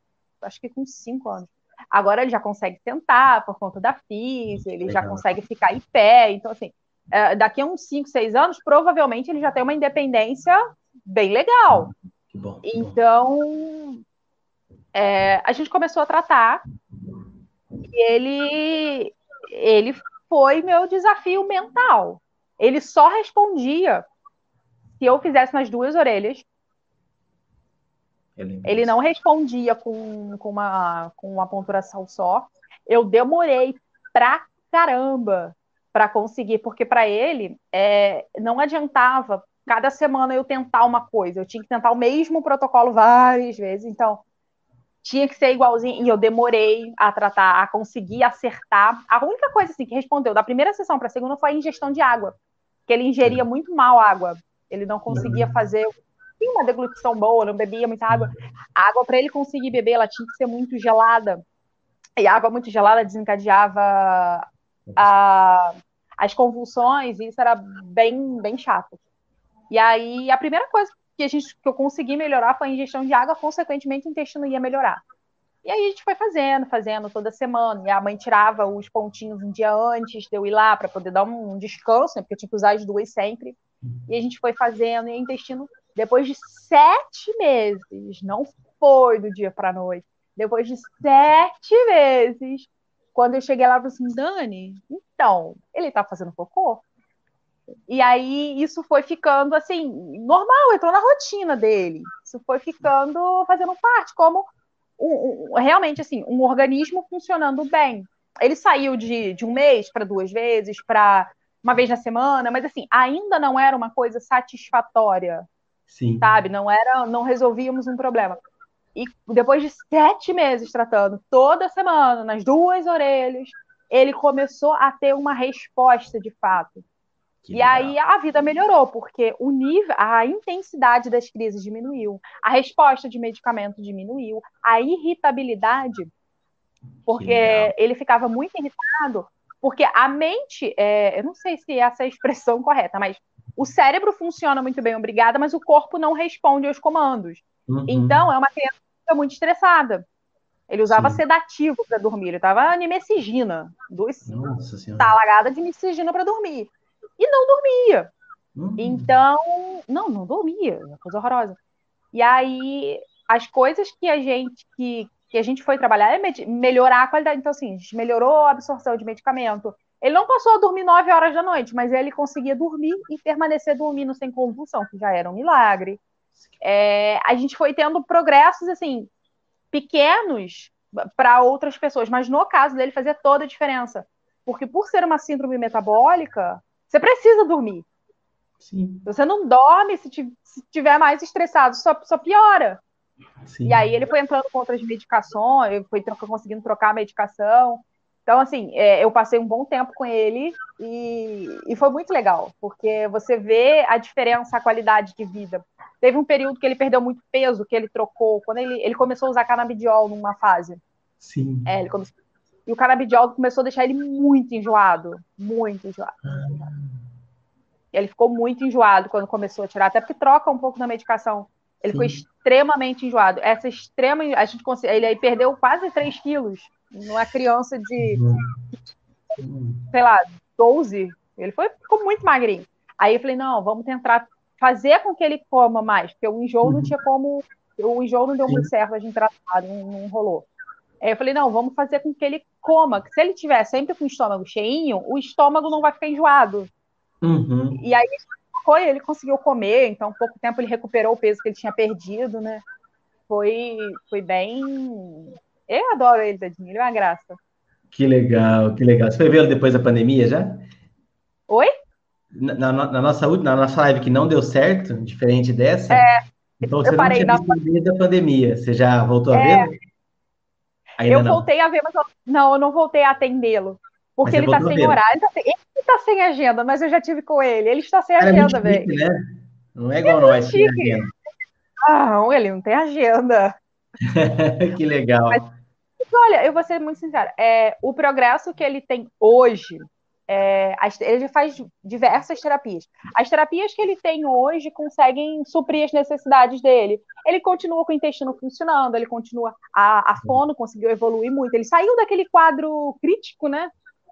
acho que com cinco anos. Agora ele já consegue sentar por conta da física, ele Legal. já consegue ficar em pé. Então, assim, é, daqui a uns 5, 6 anos, provavelmente ele já tem uma independência bem legal. Que bom, que então, bom. É, a gente começou a tratar e ele, ele foi meu desafio mental. Ele só respondia se eu fizesse nas duas orelhas. Ele não respondia com, com, uma, com uma ponturação só. Eu demorei pra caramba para conseguir, porque para ele é, não adiantava cada semana eu tentar uma coisa, eu tinha que tentar o mesmo protocolo várias vezes. Então, tinha que ser igualzinho, e eu demorei a tratar, a conseguir acertar. A única coisa assim, que respondeu da primeira sessão para a segunda foi a ingestão de água, que ele ingeria muito mal água, ele não conseguia fazer tinha uma deglutição boa, não bebia muita água. A água, para ele conseguir beber, ela tinha que ser muito gelada. E a água muito gelada desencadeava a, as convulsões, e isso era bem, bem chato. E aí, a primeira coisa que, a gente, que eu consegui melhorar foi a ingestão de água, consequentemente, o intestino ia melhorar. E aí a gente foi fazendo, fazendo toda semana. E a mãe tirava os pontinhos um dia antes de eu ir lá para poder dar um descanso, né? Porque eu tinha que usar as duas sempre. E a gente foi fazendo, e o intestino, depois de sete meses, não foi do dia para noite, depois de sete meses, quando eu cheguei lá, eu falei assim, Dani, então, ele tá fazendo cocô? E aí isso foi ficando assim, normal, entrou na rotina dele. Isso foi ficando fazendo parte, como um, um, realmente assim, um organismo funcionando bem. Ele saiu de, de um mês para duas vezes, para uma vez na semana, mas assim, ainda não era uma coisa satisfatória. Sim. Sabe? Não era, não resolvíamos um problema. E depois de sete meses tratando toda semana, nas duas orelhas, ele começou a ter uma resposta de fato. Que e legal. aí a vida melhorou, porque o nível, a intensidade das crises diminuiu, a resposta de medicamento diminuiu, a irritabilidade, porque ele ficava muito irritado, porque a mente, é, eu não sei se essa é a expressão correta, mas o cérebro funciona muito bem, obrigada, mas o corpo não responde aos comandos. Uhum. Então, é uma criança muito estressada. Ele usava Sim. sedativo para dormir, ele estava nimecigina, duas talagadas de nimecigina para dormir. E não dormia. Uhum. Então, não, não dormia, uma coisa horrorosa. E aí, as coisas que a gente que, que a gente foi trabalhar é melhorar a qualidade. Então, assim, a gente melhorou a absorção de medicamento. Ele não passou a dormir nove horas da noite, mas ele conseguia dormir e permanecer dormindo sem convulsão, que já era um milagre. É, a gente foi tendo progressos, assim, pequenos para outras pessoas, mas no caso dele fazia toda a diferença. Porque por ser uma síndrome metabólica, você precisa dormir. Sim. Você não dorme, se, tiver mais estressado, só, só piora. Sim. E aí ele foi entrando com outras medicações, foi conseguindo trocar a medicação. Então, assim, é, eu passei um bom tempo com ele e, e foi muito legal, porque você vê a diferença, a qualidade de vida. Teve um período que ele perdeu muito peso, que ele trocou, quando ele, ele começou a usar canabidiol numa fase. Sim. É, ele começou, e o canabidiol começou a deixar ele muito enjoado, muito enjoado. Ah. Ele ficou muito enjoado quando começou a tirar, até porque troca um pouco da medicação. Ele Sim. foi extremamente enjoado. Essa extrema, a gente ele aí perdeu quase 3 quilos numa criança de, sei lá, 12, ele foi, ficou muito magrinho. Aí eu falei, não, vamos tentar fazer com que ele coma mais, porque o enjoo não tinha como, o enjoo não deu muito certo a gente tratar, não, não rolou. Aí eu falei, não, vamos fazer com que ele coma, que se ele tiver sempre com o estômago cheinho, o estômago não vai ficar enjoado. Uhum. E aí foi, ele conseguiu comer, então pouco tempo ele recuperou o peso que ele tinha perdido, né? Foi, foi bem eu adoro ele, tadinho, ele é uma graça. Que legal, que legal. Você foi vê-lo depois da pandemia já? Oi? Na, na, na, nossa última, na nossa live que não deu certo, diferente dessa. É, então você eu parei não tinha visto da pandemia. Você já voltou é, a ver? eu não. voltei a ver, mas eu, não, eu não voltei a atendê-lo. Porque ele está sem horário. Ele está sem agenda, mas eu já tive com ele. Ele está sem Cara, agenda, velho. É né? Não é igual é nós, tem agenda. Não, ele não tem agenda. que legal. Mas, olha, eu vou ser muito sincera. É, o progresso que ele tem hoje, é, ele faz diversas terapias. As terapias que ele tem hoje conseguem suprir as necessidades dele. Ele continua com o intestino funcionando, ele continua. A, a fono conseguiu evoluir muito. Ele saiu daquele quadro crítico, né?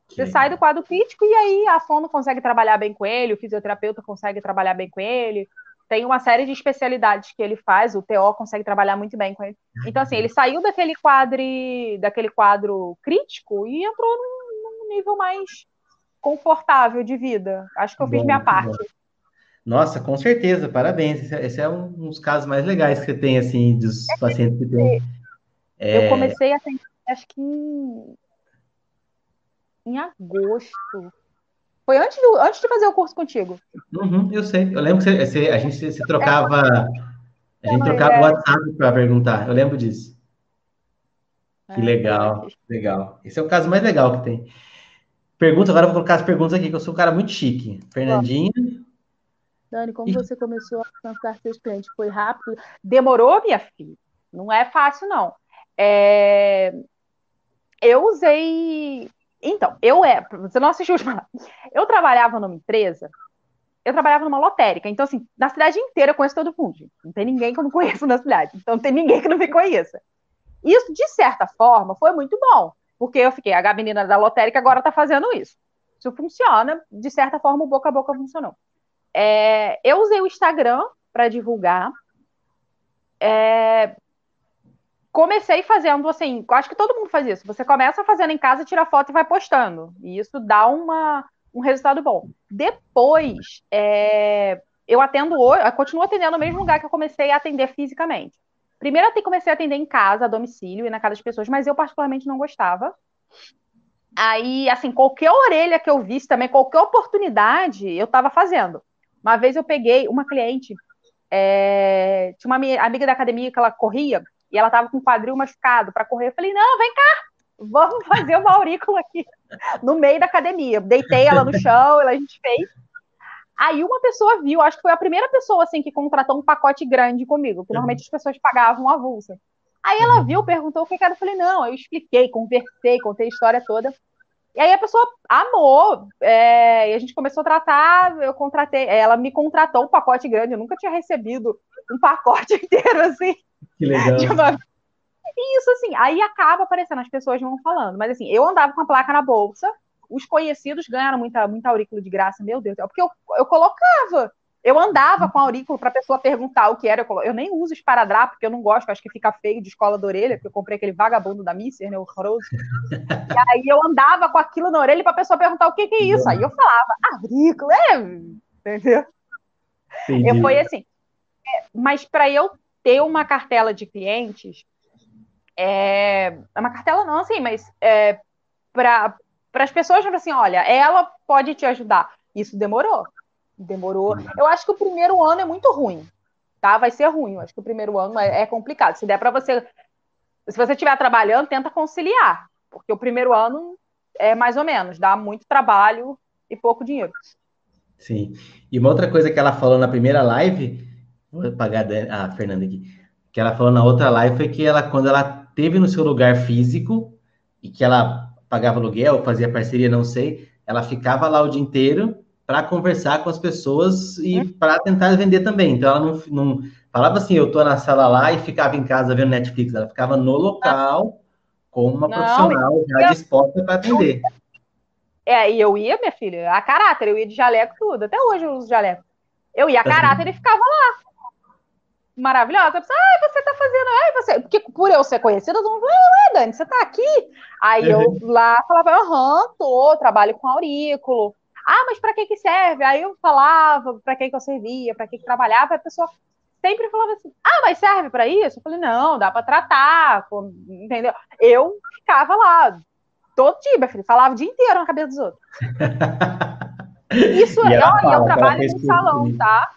Você sai do quadro crítico e aí a fono consegue trabalhar bem com ele, o fisioterapeuta consegue trabalhar bem com ele, tem uma série de especialidades que ele faz, o TO consegue trabalhar muito bem com ele. Então, assim, ele saiu daquele quadro, daquele quadro crítico e entrou num, num nível mais confortável de vida. Acho que eu bom, fiz minha parte. Bom. Nossa, com certeza, parabéns. Esse é, esse é um, um, dos casos mais legais que você tem, assim, dos é, pacientes que tem. É... Eu comecei a atender, acho que em, em agosto. Foi antes, do, antes de fazer o curso contigo. Uhum, eu sei. Eu lembro que você, você, a gente se, trocava. A gente trocava o é. WhatsApp para perguntar. Eu lembro disso. Que é, legal, legal. Esse é o caso mais legal que tem. Pergunta, agora eu vou colocar as perguntas aqui, que eu sou um cara muito chique. Fernandinho. Dani, como você começou a alcançar seus clientes? Foi rápido? Demorou, minha filha? Não é fácil, não. É... Eu usei. Então, eu é. Você não assistiu os Eu trabalhava numa empresa. Eu trabalhava numa lotérica. Então, assim, na cidade inteira eu conheço todo mundo. Não tem ninguém que eu não conheço na cidade. Então, não tem ninguém que não me conheça. Isso, de certa forma, foi muito bom. Porque eu fiquei, a menina da lotérica agora está fazendo isso. Isso funciona, de certa forma, o boca a boca funcionou. É, eu usei o Instagram para divulgar. É, comecei fazendo assim, acho que todo mundo faz isso. Você começa fazendo em casa, tira foto e vai postando. E isso dá uma, um resultado bom. Depois, é, eu atendo hoje, continuo atendendo no mesmo lugar que eu comecei a atender fisicamente. Primeiro eu comecei a atender em casa, a domicílio e na casa das pessoas, mas eu particularmente não gostava. Aí, assim, qualquer orelha que eu visse também, qualquer oportunidade, eu estava fazendo. Uma vez eu peguei uma cliente, é, tinha uma amiga da academia que ela corria, e ela estava com o quadril machucado para correr. Eu falei, não, vem cá, vamos fazer uma aurícula aqui no meio da academia. Deitei ela no chão, a gente fez. Aí uma pessoa viu, acho que foi a primeira pessoa assim que contratou um pacote grande comigo, que normalmente as pessoas pagavam avulsa. Aí ela viu, perguntou o que era, eu falei, não, eu expliquei, conversei, contei a história toda. E aí a pessoa amou, é, e a gente começou a tratar, eu contratei, ela me contratou um pacote grande, eu nunca tinha recebido um pacote inteiro, assim. Que legal. Uma... E isso, assim, aí acaba aparecendo, as pessoas vão falando, mas assim, eu andava com a placa na bolsa, os conhecidos ganharam muita, muita aurícula de graça, meu Deus, porque eu, eu colocava. Eu andava com a aurícula para a pessoa perguntar o que era. Eu, eu nem uso esparadrapo, porque eu não gosto, acho que fica feio de escola da orelha, porque eu comprei aquele vagabundo da Misser, né, horroroso. e aí eu andava com aquilo na orelha para a pessoa perguntar o que, que é isso. Aí eu falava, aurícula, é. Entendeu? Eu foi assim. É, mas para eu ter uma cartela de clientes, é, é uma cartela não, assim, mas é, para para as pessoas assim, olha, ela pode te ajudar. Isso demorou. Demorou. Eu acho que o primeiro ano é muito ruim, tá? Vai ser ruim. Eu acho que o primeiro ano é, é complicado. Se der para você, se você estiver trabalhando, tenta conciliar, porque o primeiro ano é mais ou menos, dá muito trabalho e pouco dinheiro. Sim. E uma outra coisa que ela falou na primeira live, vou pagar a Fernanda aqui, que ela falou na outra live foi que ela, quando ela teve no seu lugar físico e que ela pagava aluguel, fazia parceria, não sei, ela ficava lá o dia inteiro para conversar com as pessoas e uhum. para tentar vender também. Então ela não, não falava assim, eu tô na sala lá e ficava em casa vendo Netflix, ela ficava no local com uma não, profissional já eu... disposta para atender. É, e eu ia, minha filha, a caráter, eu ia de jaleco tudo, até hoje eu uso jaleco. Eu ia a caráter e ficava lá maravilhosa. A pessoa, ah, você tá fazendo, ai, você. Porque por eu ser conhecida, todo mundo, ué, Dani, você tá aqui? Aí eu uhum. lá falava, aham, tô, trabalho com aurículo. Ah, mas para que que serve? Aí eu falava para que que eu servia, para que que trabalhava, a pessoa sempre falava assim: "Ah, mas serve para isso?" Eu falei: "Não, dá para tratar", entendeu? Eu ficava lá todo dia, meu filho, falava o dia inteiro na cabeça dos outros. Isso, é, olha, eu trabalho no salão, tá?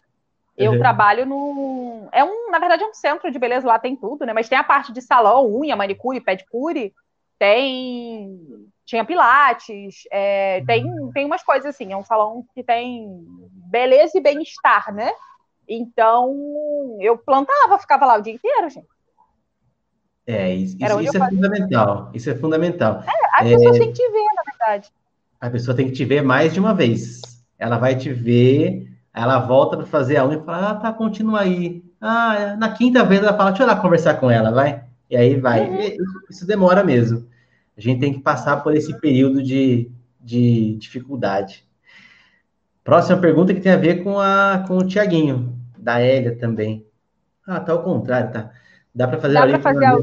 Eu uhum. trabalho no. É um, na verdade, é um centro de beleza, lá tem tudo, né? Mas tem a parte de salão, unha, manicure, pedicure, tem. Tinha pilates, é, tem, tem umas coisas assim, é um salão que tem beleza e bem-estar, né? Então, eu plantava, ficava lá o dia inteiro, gente. É, isso, isso, isso é fundamental. Isso é fundamental. É, a é, pessoa tem que te ver, na verdade. A pessoa tem que te ver mais de uma vez. Ela vai te ver ela volta para fazer a unha e fala, ah, tá, continua aí. Ah, na quinta vez ela fala, deixa eu lá conversar com ela, vai. E aí vai. Uhum. Isso demora mesmo. A gente tem que passar por esse período de, de dificuldade. Próxima pergunta que tem a ver com, a, com o Tiaguinho, da Hélia também. Ah, tá ao contrário, tá. Dá para fazer Dá para fazer a...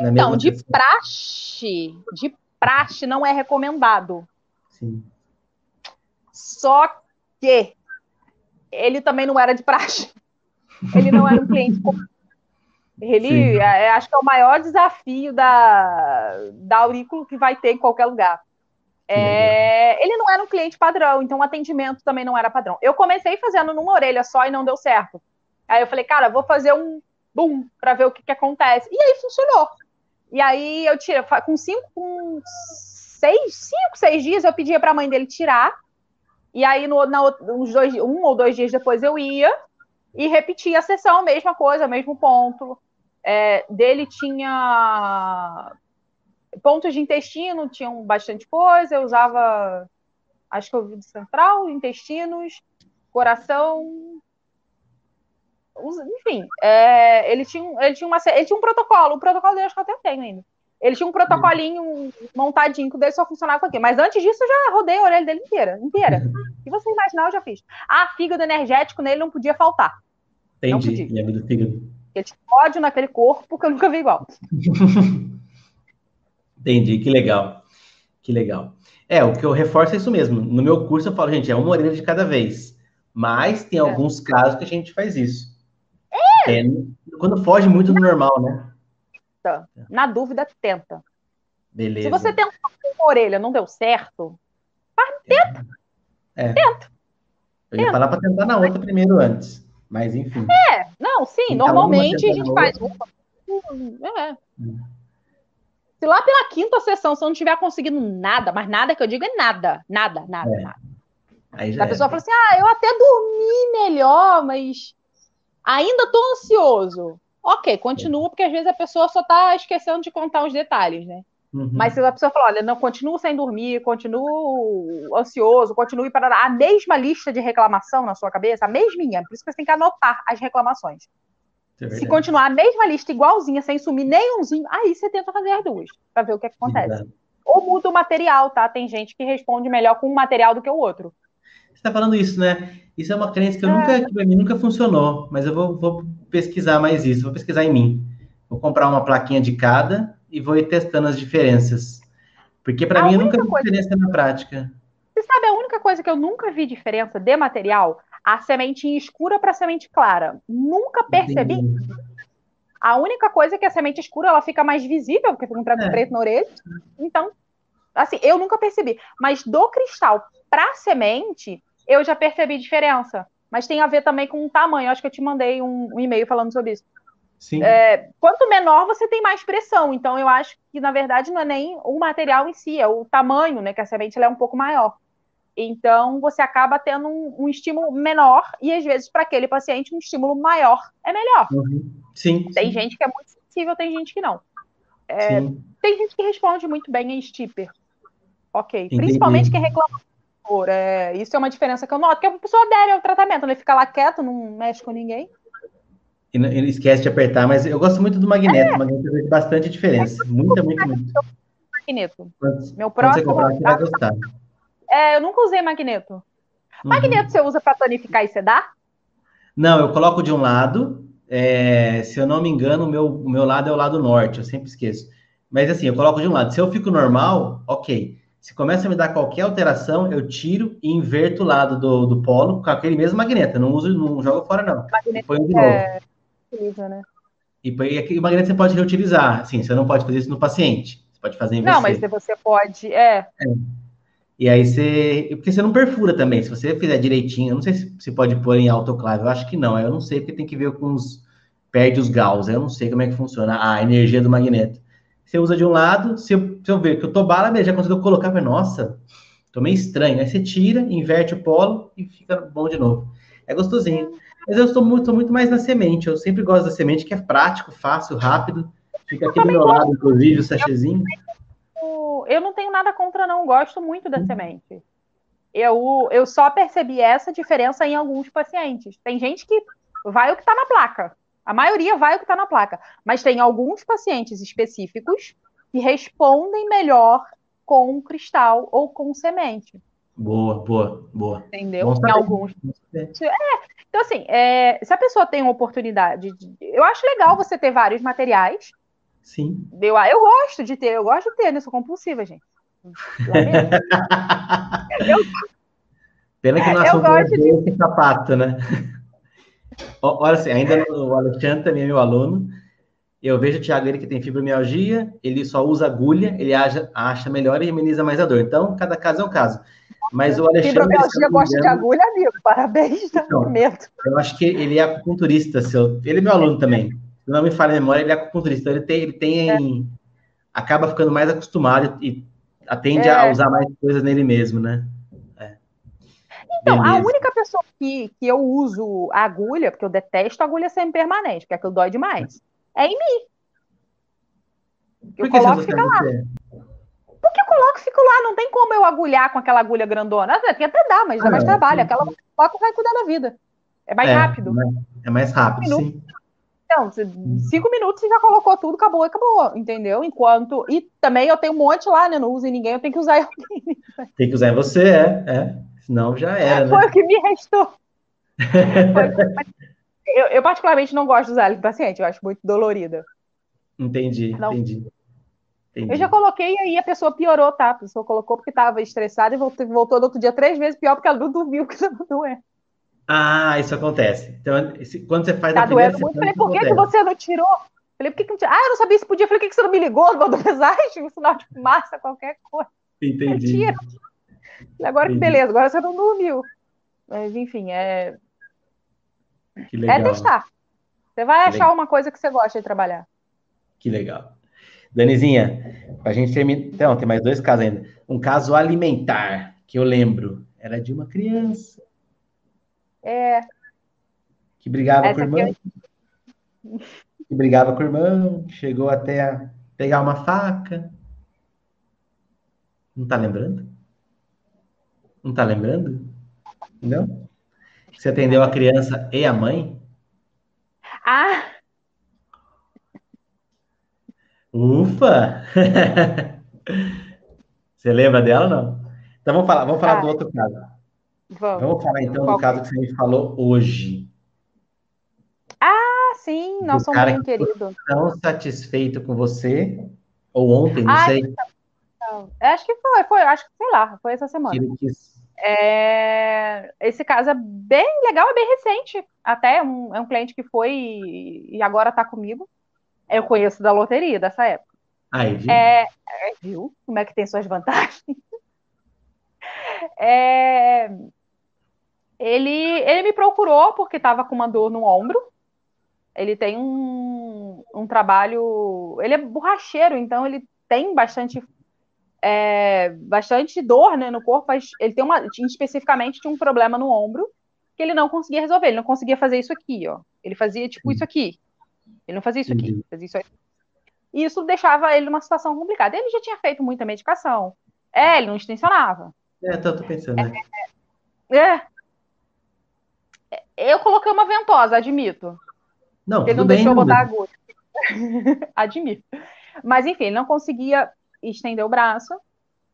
Então, de praxe, de praxe não é recomendado. Sim. Só que ele também não era de praxe. Ele não era um cliente. Ele, é, acho que é o maior desafio da, da aurículo que vai ter em qualquer lugar. É, ele não era um cliente padrão, então o atendimento também não era padrão. Eu comecei fazendo numa orelha só e não deu certo. Aí eu falei, cara, vou fazer um boom para ver o que, que acontece. E aí funcionou. E aí eu tirei, com cinco, com seis, cinco, seis dias, eu pedia para a mãe dele tirar e aí, no, na, uns dois, um ou dois dias depois, eu ia e repetia a sessão, mesma coisa, mesmo ponto. É, dele tinha pontos de intestino tinham bastante coisa, eu usava, acho que ouvido central, intestinos, coração, enfim, é, ele, tinha, ele, tinha uma, ele tinha um protocolo, o protocolo dele acho que eu até tenho ainda. Ele tinha um protocolinho montadinho que dele só funcionava com aqui. Mas antes disso, eu já rodei a orelha dele inteira. inteira. Se você imaginar, eu já fiz. Ah, fígado energético nele não podia faltar. Entendi. Não podia. do fígado. Ele tinha ódio naquele corpo que eu nunca vi igual. Entendi, que legal. Que legal. É, o que eu reforço é isso mesmo. No meu curso eu falo, gente, é uma orelha de cada vez. Mas tem é. alguns casos que a gente faz isso. É. é quando foge muito do normal, né? Tenta. Na dúvida, tenta. Beleza. Se você tentar uma orelha não deu certo, tenta. É. Tenta. Eu ia falar para tentar na outra primeiro antes. Mas enfim. É, não, sim, normalmente a gente faz uma. É. Hum. Se lá pela quinta sessão você não tiver conseguindo nada, mas nada que eu digo é nada, nada, nada, é. nada. Aí já a pessoa é. fala assim: ah, eu até dormi melhor, mas ainda tô ansioso. Ok, continua, porque às vezes a pessoa só está esquecendo de contar os detalhes, né? Uhum. Mas se a pessoa falar, olha, não, continuo sem dormir, continuo ansioso, continue para a mesma lista de reclamação na sua cabeça, a mesminha, por isso que você tem que anotar as reclamações. É se continuar a mesma lista igualzinha, sem sumir nenhumzinho, aí você tenta fazer as duas, para ver o que, é que acontece. Ou muda o material, tá? Tem gente que responde melhor com um material do que o outro. Você está falando isso, né? Isso é uma crença que eu é. nunca, que para mim nunca funcionou, mas eu vou, vou pesquisar mais isso, vou pesquisar em mim. Vou comprar uma plaquinha de cada e vou ir testando as diferenças. Porque para mim eu nunca vi coisa... diferença na prática. Você sabe a única coisa que eu nunca vi diferença de material? A semente escura para a semente clara. Nunca percebi. Entendi. A única coisa é que a semente escura ela fica mais visível, porque fica um é. preto na orelha. Então, assim, eu nunca percebi. Mas do cristal para semente, eu já percebi diferença mas tem a ver também com o tamanho. acho que eu te mandei um, um e-mail falando sobre isso. Sim. É, quanto menor, você tem mais pressão. Então, eu acho que, na verdade, não é nem o material em si, é o tamanho, né? Que a semente é um pouco maior. Então, você acaba tendo um, um estímulo menor e, às vezes, para aquele paciente, um estímulo maior é melhor. Uhum. Sim. Tem sim. gente que é muito sensível, tem gente que não. É, tem gente que responde muito bem em stipper. Ok. Entendi. Principalmente quem reclama é, isso é uma diferença que eu noto, que a pessoa adere ao tratamento, ele fica lá quieto, não mexe com ninguém. E ele esquece de apertar, mas eu gosto muito do magneto. É. O magneto faz bastante diferença. Muita, muito, muito. Magneto. Quando, Meu próximo. Quando você comprar, você vai gostar. É, eu nunca usei magneto. Uhum. Magneto você usa para tonificar e sedar? Não, eu coloco de um lado. É, se eu não me engano, o meu, o meu lado é o lado norte, eu sempre esqueço. Mas assim, eu coloco de um lado. Se eu fico normal, ok. Se começa a me dar qualquer alteração, eu tiro e inverto o lado do, do polo com aquele mesmo magneto. Eu não uso, não jogo fora, não. Magneto põe de novo. É... Utiliza, né? E, e o magneto você pode reutilizar. Assim, você não pode fazer isso no paciente. Você pode fazer em não, você. Não, mas você pode, é. é. E aí você. Porque você não perfura também. Se você fizer direitinho, eu não sei se, se pode pôr em autoclave. Eu acho que não. Eu não sei, porque tem que ver com os. Perde os Gauss. Eu não sei como é que funciona a energia do magneto. Você usa de um lado, se eu, se eu ver que eu tô bala, já conseguiu colocar, mas nossa, tô meio estranho. Aí você tira, inverte o polo e fica bom de novo. É gostosinho. Mas eu estou muito, muito mais na semente. Eu sempre gosto da semente, que é prático, fácil, rápido. Fica aqui do meu lado, inclusive, o sachêzinho. Eu não tenho nada contra, não. Gosto muito da hum. semente. Eu, eu só percebi essa diferença em alguns pacientes. Tem gente que vai o que está na placa. A maioria vai o que está na placa. Mas tem alguns pacientes específicos que respondem melhor com cristal ou com semente. Boa, boa, boa. Entendeu? Em alguns. É, então, assim, é, se a pessoa tem uma oportunidade, de, eu acho legal você ter vários materiais. Sim. Eu, eu gosto de ter, eu gosto de ter, né? Sou compulsiva, gente. eu, Pena que não assunto é de... sapato, né? Olha assim, ainda o Alexandre também é meu aluno. Eu vejo o Thiago, ele que tem fibromialgia, ele só usa agulha, ele acha, acha melhor e ameniza mais a dor. Então, cada caso é um caso. Mas o Alexandre. Fibromialgia gosta de agulha, amigo. Parabéns, tá então, Eu acho que ele é acupunturista, seu. Ele é meu aluno também. Se não me falha a memória, ele é acupunturista. Então, ele tem, ele tem é. acaba ficando mais acostumado e atende é. a usar mais coisas nele mesmo, né? Então, Beleza. a única pessoa que, que eu uso agulha, porque eu detesto agulha semi-permanente, porque aquilo dói demais, é em mim. Por eu que coloco e fica lá. que eu coloco, fico lá. Não tem como eu agulhar com aquela agulha grandona. Até até dá, mas dá mais ah, trabalho. Aquela coloco vai cuidar da vida. É mais é, rápido. É mais rápido, sim. Então, cinco minutos você já colocou tudo, acabou, acabou, entendeu? Enquanto. E também eu tenho um monte lá, né? Não uso em ninguém, eu tenho que usar em alguém. Tem que usar em você, é. é. Senão já era. Foi né? o que me restou. eu, eu, particularmente, não gosto de usar paciente, eu acho muito dolorida. Entendi, não. entendi. Entendi. Eu já coloquei e aí a pessoa piorou, tá? A pessoa colocou porque estava estressada e voltou, voltou no outro dia três vezes pior porque ela não dormiu que estava doendo. Ah, isso acontece. Então, quando você faz tá a primeira doendo muito. Falei, por que, que você não tirou? Falei, por que, que não tirou? Ah, eu não sabia se podia. Falei, por que, que você não me ligou? Não mandou mensagem? Um sinal de fumaça, qualquer coisa. Entendi. Tira. Agora que beleza, agora você não dormiu. Mas, enfim, é. Que. É testar. Você vai que achar legal. uma coisa que você gosta de trabalhar. Que legal. Danizinha, a gente termina. Então, tem mais dois casos ainda. Um caso alimentar, que eu lembro, era de uma criança. É. Que brigava Essa com o irmão. Eu... Que brigava com o irmão, chegou até a pegar uma faca. Não tá lembrando? Não tá lembrando? Não? Você atendeu a criança e a mãe? Ah! Ufa! Você lembra dela ou não? Então vamos falar, vamos falar ah, do outro caso. Vamos. Vamos falar então Qual do caso que você me falou hoje. Ah, sim, nosso bem querido. Tão satisfeito com você, ou ontem, não ah, sei. Então, acho que foi, foi, acho que sei lá, foi essa semana. É, esse caso é bem legal, é bem recente. Até um, é um cliente que foi e agora está comigo. Eu conheço da loteria dessa época. Aí, viu? É, é, viu? Como é que tem suas vantagens? É, ele, ele me procurou porque estava com uma dor no ombro. Ele tem um, um trabalho. Ele é borracheiro, então ele tem bastante é, bastante dor né, no corpo, mas ele tem uma, especificamente tinha um problema no ombro que ele não conseguia resolver, ele não conseguia fazer isso aqui, ó. Ele fazia tipo isso aqui. Ele não fazia isso aqui, uhum. fazia isso aqui. E isso deixava ele numa situação complicada. Ele já tinha feito muita medicação. É, ele não extensionava. É, tô, tô pensando, né? É, é. Eu coloquei uma ventosa, admito. Não, ele não bem, deixou botar agulha. admito. Mas enfim, ele não conseguia estender o braço.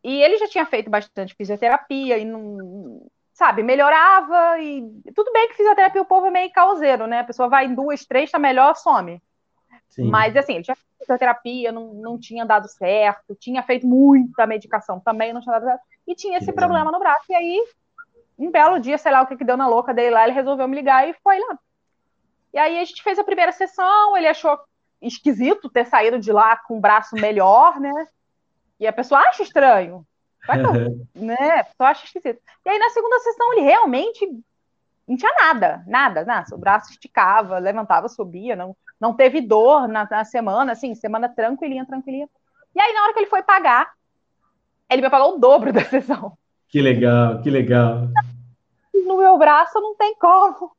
E ele já tinha feito bastante fisioterapia e não. Sabe, melhorava e. Tudo bem que fisioterapia o povo é meio causeiro, né? A pessoa vai em duas, três, tá melhor, some. Sim. Mas assim, ele tinha feito fisioterapia, não, não tinha dado certo, tinha feito muita medicação também, não tinha dado certo. E tinha esse problema no braço. E aí, um belo dia, sei lá o que, que deu na louca dele lá, ele resolveu me ligar e foi lá. E aí a gente fez a primeira sessão, ele achou esquisito ter saído de lá com o braço melhor, né? E a pessoa acha estranho. Vai né? A pessoa acha esquisito. E aí, na segunda sessão, ele realmente não tinha nada, nada, nada. O braço esticava, levantava, subia, não, não teve dor na, na semana, assim, semana tranquilinha, tranquilinha. E aí, na hora que ele foi pagar, ele me pagou o dobro da sessão. Que legal, que legal. No meu braço não tem como.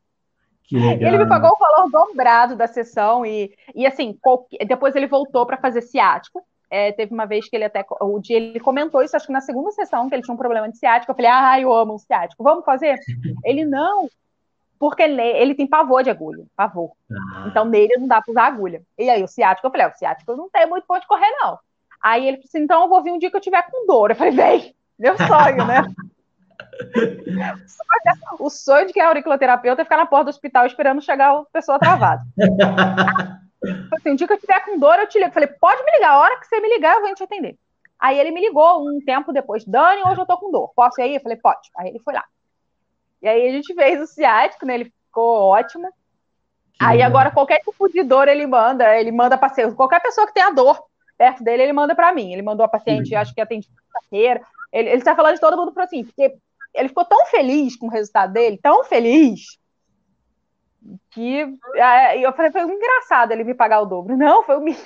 Que legal. Ele me pagou o valor dobrado da sessão e, e assim, depois ele voltou para fazer ciático. É, teve uma vez que ele até. O dia ele comentou isso, acho que na segunda sessão, que ele tinha um problema de ciático. Eu falei, ah, eu amo o ciático, vamos fazer? ele não, porque ele, ele tem pavor de agulha, pavor. Ah. Então nele não dá para usar agulha. E aí o ciático, eu falei, ah, o ciático não tem muito ponto de correr, não. Aí ele disse, então eu vou vir um dia que eu tiver com dor. Eu falei, vem, meu sonho, né? o sonho de que é auriculoterapeuta é ficar na porta do hospital esperando chegar a pessoa travada. Tipo assim, um dia que eu tiver com dor, eu te ligo. Eu falei, pode me ligar, a hora que você me ligar, eu vou te atender. Aí ele me ligou um tempo depois, Dani, hoje eu tô com dor. Posso ir aí? Eu falei, pode. Aí ele foi lá. E aí a gente fez o ciático, né? Ele ficou ótimo. Que aí legal. agora qualquer tipo de dor ele manda, ele manda paciente. Qualquer pessoa que tenha dor perto dele, ele manda para mim. Ele mandou a paciente, acho que atendi quinta-feira. Ele, ele tá falando de todo mundo para assim, porque ele ficou tão feliz com o resultado dele, tão feliz, que é, eu falei, foi engraçado ele me pagar o dobro. Não, foi o mínimo.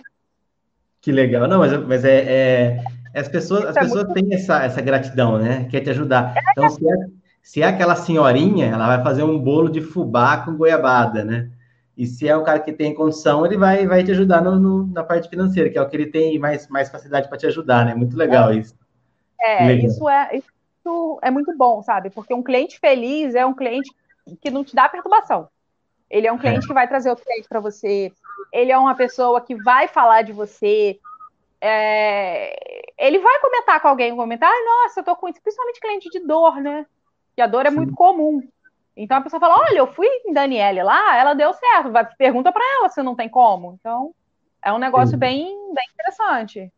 Que legal. Não, mas, mas é, é, as pessoas, as é pessoas muito... têm essa, essa gratidão, né? Quer te ajudar. Então, se é, se é aquela senhorinha, ela vai fazer um bolo de fubá com goiabada, né? E se é o cara que tem condição, ele vai, vai te ajudar no, no, na parte financeira, que é o que ele tem mais, mais facilidade para te ajudar, né? Muito legal é. isso. É, isso é, isso é muito bom, sabe? Porque um cliente feliz é um cliente que não te dá perturbação. Ele é um cliente é. que vai trazer o cliente para você. Ele é uma pessoa que vai falar de você. É... Ele vai comentar com alguém comentário, ah, nossa, eu tô com isso, principalmente cliente de dor, né? Que a dor é Sim. muito comum. Então a pessoa fala: olha, eu fui em Daniele lá, ela deu certo. Vai, pergunta para ela se não tem como. Então é um negócio bem, bem interessante.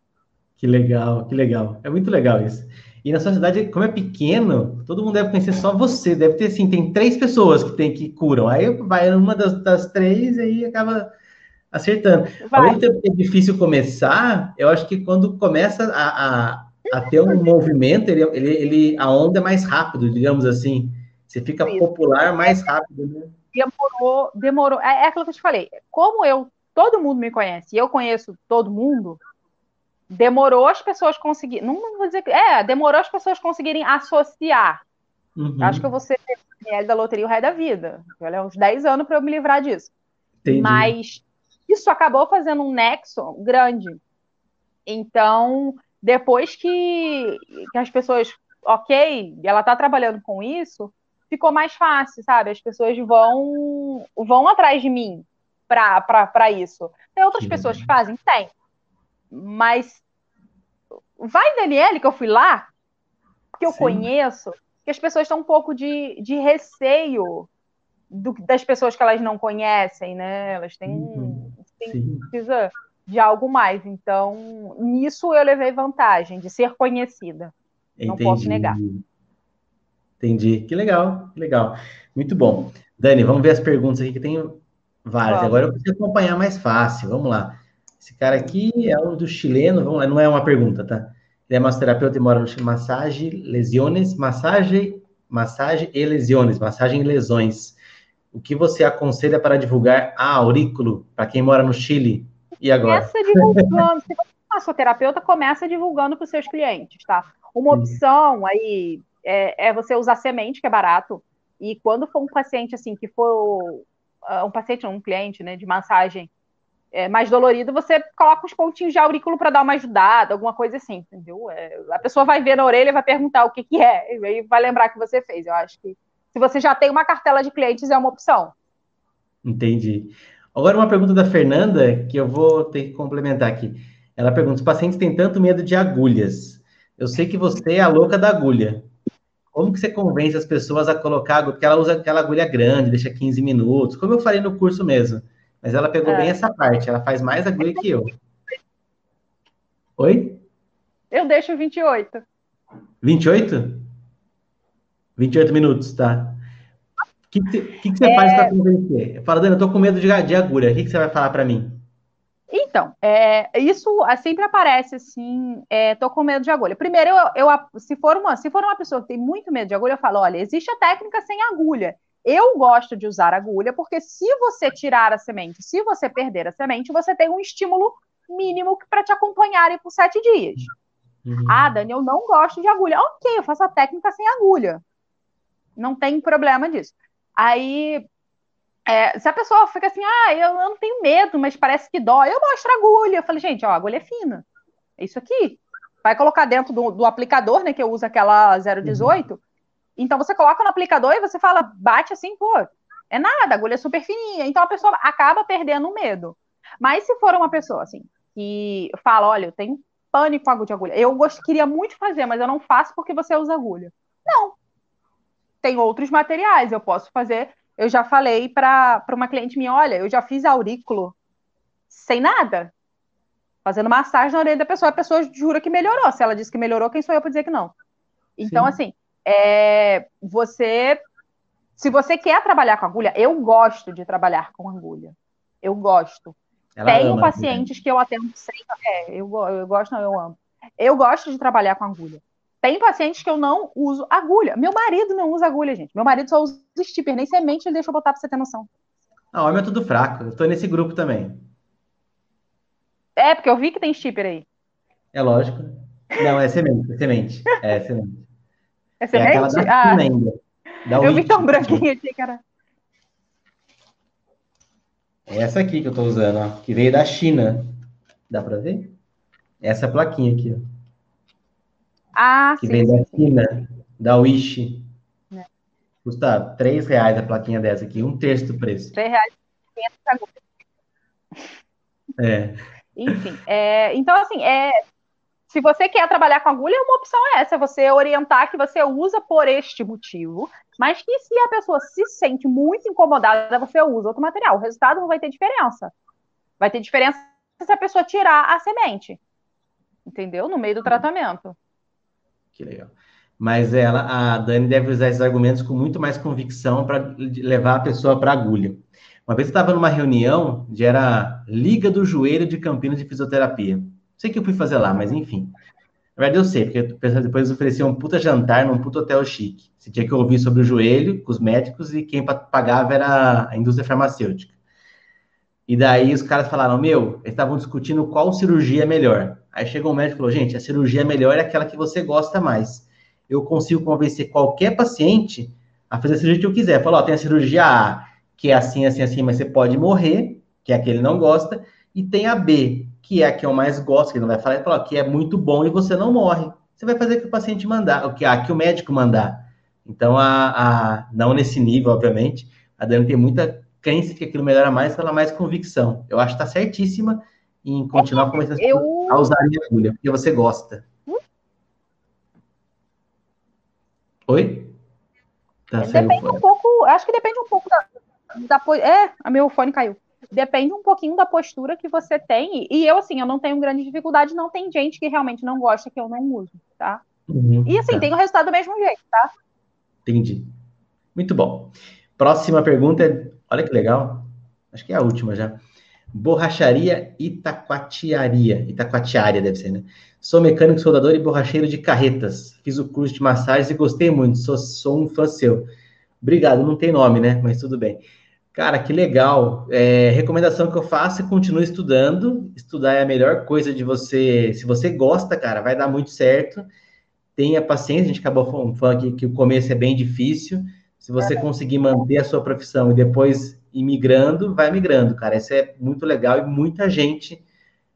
Que legal, que legal. É muito legal isso. E na sociedade, como é pequeno, todo mundo deve conhecer só você. Deve ter assim, tem três pessoas que tem que curam. Aí vai uma das, das três e aí acaba acertando. Vai. Ao mesmo tempo que é difícil começar, eu acho que quando começa a, a, a ter um movimento, ele, ele, ele, a onda é mais rápido, digamos assim. Você fica Isso. popular mais rápido, né? Demorou, demorou. É, é aquilo que eu te falei. Como eu, todo mundo me conhece, e eu conheço todo mundo, demorou as pessoas conseguirem. Não vou dizer que. É, demorou as pessoas conseguirem associar. Uhum. Acho que eu vou ser da loteria o resto da vida. Olha, uns 10 anos para eu me livrar disso. Entendi. Mas isso acabou fazendo um nexo grande. Então, depois que, que as pessoas, ok, ela está trabalhando com isso, ficou mais fácil, sabe? As pessoas vão vão atrás de mim para isso. Tem outras Sim. pessoas que fazem? Tem. Mas vai, Daniele, que eu fui lá, que eu Sim. conheço, que as pessoas estão um pouco de, de receio do, das pessoas que elas não conhecem, né? Elas têm, uhum. têm precisa de algo mais. Então, nisso eu levei vantagem, de ser conhecida. Entendi. Não posso negar. Entendi. Que legal, que legal. Muito bom. Dani, vamos ver as perguntas aqui, que tem várias. Vamos. Agora eu preciso acompanhar mais fácil. Vamos lá. Esse cara aqui é um do chileno, vamos lá, não é uma pergunta, tá? Ele é massoterapeuta e mora no Chile. Massagem, lesiones, massagem, massagem e lesiones, massagem e lesões. O que você aconselha para divulgar a aurículo para quem mora no Chile? E agora? Começa divulgando. Se você é massoterapeuta, começa divulgando para os seus clientes, tá? Uma opção aí é, é, você usar semente, que é barato. E quando for um paciente assim, que for uh, um paciente, um cliente, né, de massagem é, mais dolorido, você coloca os pontinhos de aurículo para dar uma ajudada, alguma coisa assim, entendeu? É, a pessoa vai ver na orelha e vai perguntar o que, que é, e vai lembrar que você fez. Eu acho que se você já tem uma cartela de clientes, é uma opção. Entendi. Agora, uma pergunta da Fernanda, que eu vou ter que complementar aqui. Ela pergunta: os pacientes têm tanto medo de agulhas. Eu sei que você é a louca da agulha. Como que você convence as pessoas a colocar, porque ela usa aquela agulha grande, deixa 15 minutos, como eu falei no curso mesmo. Mas ela pegou é. bem essa parte, ela faz mais agulha que eu. Oi? Eu deixo 28. 28? 28 minutos, tá. O que, que, que, que você é... faz para convencer? Fala, Dani, eu tô com medo de, de agulha. O que, que você vai falar para mim? Então, é, isso sempre aparece assim, é, tô com medo de agulha. Primeiro, eu, eu, se, for uma, se for uma pessoa que tem muito medo de agulha, eu falo, olha, existe a técnica sem agulha. Eu gosto de usar agulha porque se você tirar a semente, se você perder a semente, você tem um estímulo mínimo para te acompanharem por sete dias. Uhum. Ah, Dani, eu não gosto de agulha. Ok, eu faço a técnica sem agulha. Não tem problema disso. Aí, é, se a pessoa fica assim, ah, eu, eu, não tenho medo, mas parece que dói, eu mostro a agulha. Eu falei, gente, ó, a agulha é fina. É isso aqui. Vai colocar dentro do, do aplicador, né, que eu uso aquela 018. Uhum. Então você coloca no aplicador e você fala, bate assim, pô, é nada, a agulha é super fininha. Então a pessoa acaba perdendo o medo. Mas se for uma pessoa assim, que fala, olha, eu tenho pânico com de agulha, eu gost... queria muito fazer, mas eu não faço porque você usa agulha. Não. Tem outros materiais, eu posso fazer. Eu já falei para uma cliente minha, olha, eu já fiz aurículo sem nada, fazendo massagem na orelha da pessoa. A pessoa jura que melhorou. Se ela disse que melhorou, quem sou eu para dizer que não? Então, Sim. assim, é, você, se você quer trabalhar com agulha, eu gosto de trabalhar com agulha. Eu gosto. Ela Tenho ama, pacientes né? que eu atendo sem. É, eu, eu gosto, não, eu amo. Eu gosto de trabalhar com agulha. Tem pacientes que eu não uso agulha. Meu marido não usa agulha, gente. Meu marido só usa stipper, nem semente ele deixa eu botar pra você ter noção. Não, homem é tudo fraco. Eu tô nesse grupo também. É, porque eu vi que tem stipper aí. É lógico. Não, é semente, é semente. É semente. É semente? É ah, ainda, eu vi tão branquinho aqui, cara. É essa aqui que eu tô usando, ó, que veio da China. Dá para ver? Essa plaquinha aqui, ó. Ah, que sim. vem sim, da. China, da Wish. É. Custa 3 reais a plaquinha dessa aqui, um terço do preço. 3 reais. É. Enfim, é, então assim, é, se você quer trabalhar com agulha, uma opção é essa, você orientar que você usa por este motivo, mas que se a pessoa se sente muito incomodada, você usa outro material. O resultado não vai ter diferença. Vai ter diferença se a pessoa tirar a semente. Entendeu? No meio do tratamento. Que legal. Mas ela, a Dani deve usar esses argumentos com muito mais convicção para levar a pessoa para a agulha. Uma vez eu estava numa reunião, de era Liga do Joelho de Campinas de Fisioterapia. Sei que eu fui fazer lá, mas enfim. Na verdade, eu sei, porque depois oferecia um puta jantar num puta hotel chique. Você tinha que ouvir sobre o joelho com os médicos e quem pagava era a indústria farmacêutica. E daí os caras falaram, meu, eles estavam discutindo qual cirurgia é melhor. Aí chegou um médico e falou, gente, a cirurgia melhor é aquela que você gosta mais. Eu consigo convencer qualquer paciente a fazer a cirurgia que eu quiser. Falou, ó, tem a cirurgia A, que é assim, assim, assim, mas você pode morrer, que é a que ele não gosta, e tem a B, que é a que eu mais gosto, que ele não vai falar, ele falou, que é muito bom e você não morre. Você vai fazer o que o paciente mandar, o que, a que o médico mandar. Então, a, a, não nesse nível, obviamente, a Dani tem muita crença que aquilo melhora mais pela mais convicção. Eu acho que está certíssima em continuar começando Eu... a usar a agulha, porque você gosta. Hum? Oi? Tá depende um pouco, acho que depende um pouco da, da. É, a meu fone caiu. Depende um pouquinho da postura que você tem. E eu, assim, eu não tenho grande dificuldade, não tem gente que realmente não gosta que eu não uso, tá? Uhum, e assim, tá. tem o resultado do mesmo jeito, tá? Entendi. Muito bom. Próxima pergunta é. Olha que legal. Acho que é a última já. Borracharia Itacoatiaria. Itacoatiária deve ser, né? Sou mecânico, soldador e borracheiro de carretas. Fiz o curso de massagens e gostei muito. Sou, sou um fã seu. Obrigado, não tem nome, né? Mas tudo bem. Cara, que legal. É, recomendação que eu faço é continue estudando. Estudar é a melhor coisa de você. Se você gosta, cara, vai dar muito certo. Tenha paciência. A gente acabou falando aqui que o começo é bem difícil. Se você conseguir manter a sua profissão e depois ir migrando, vai migrando, cara. Isso é muito legal e muita gente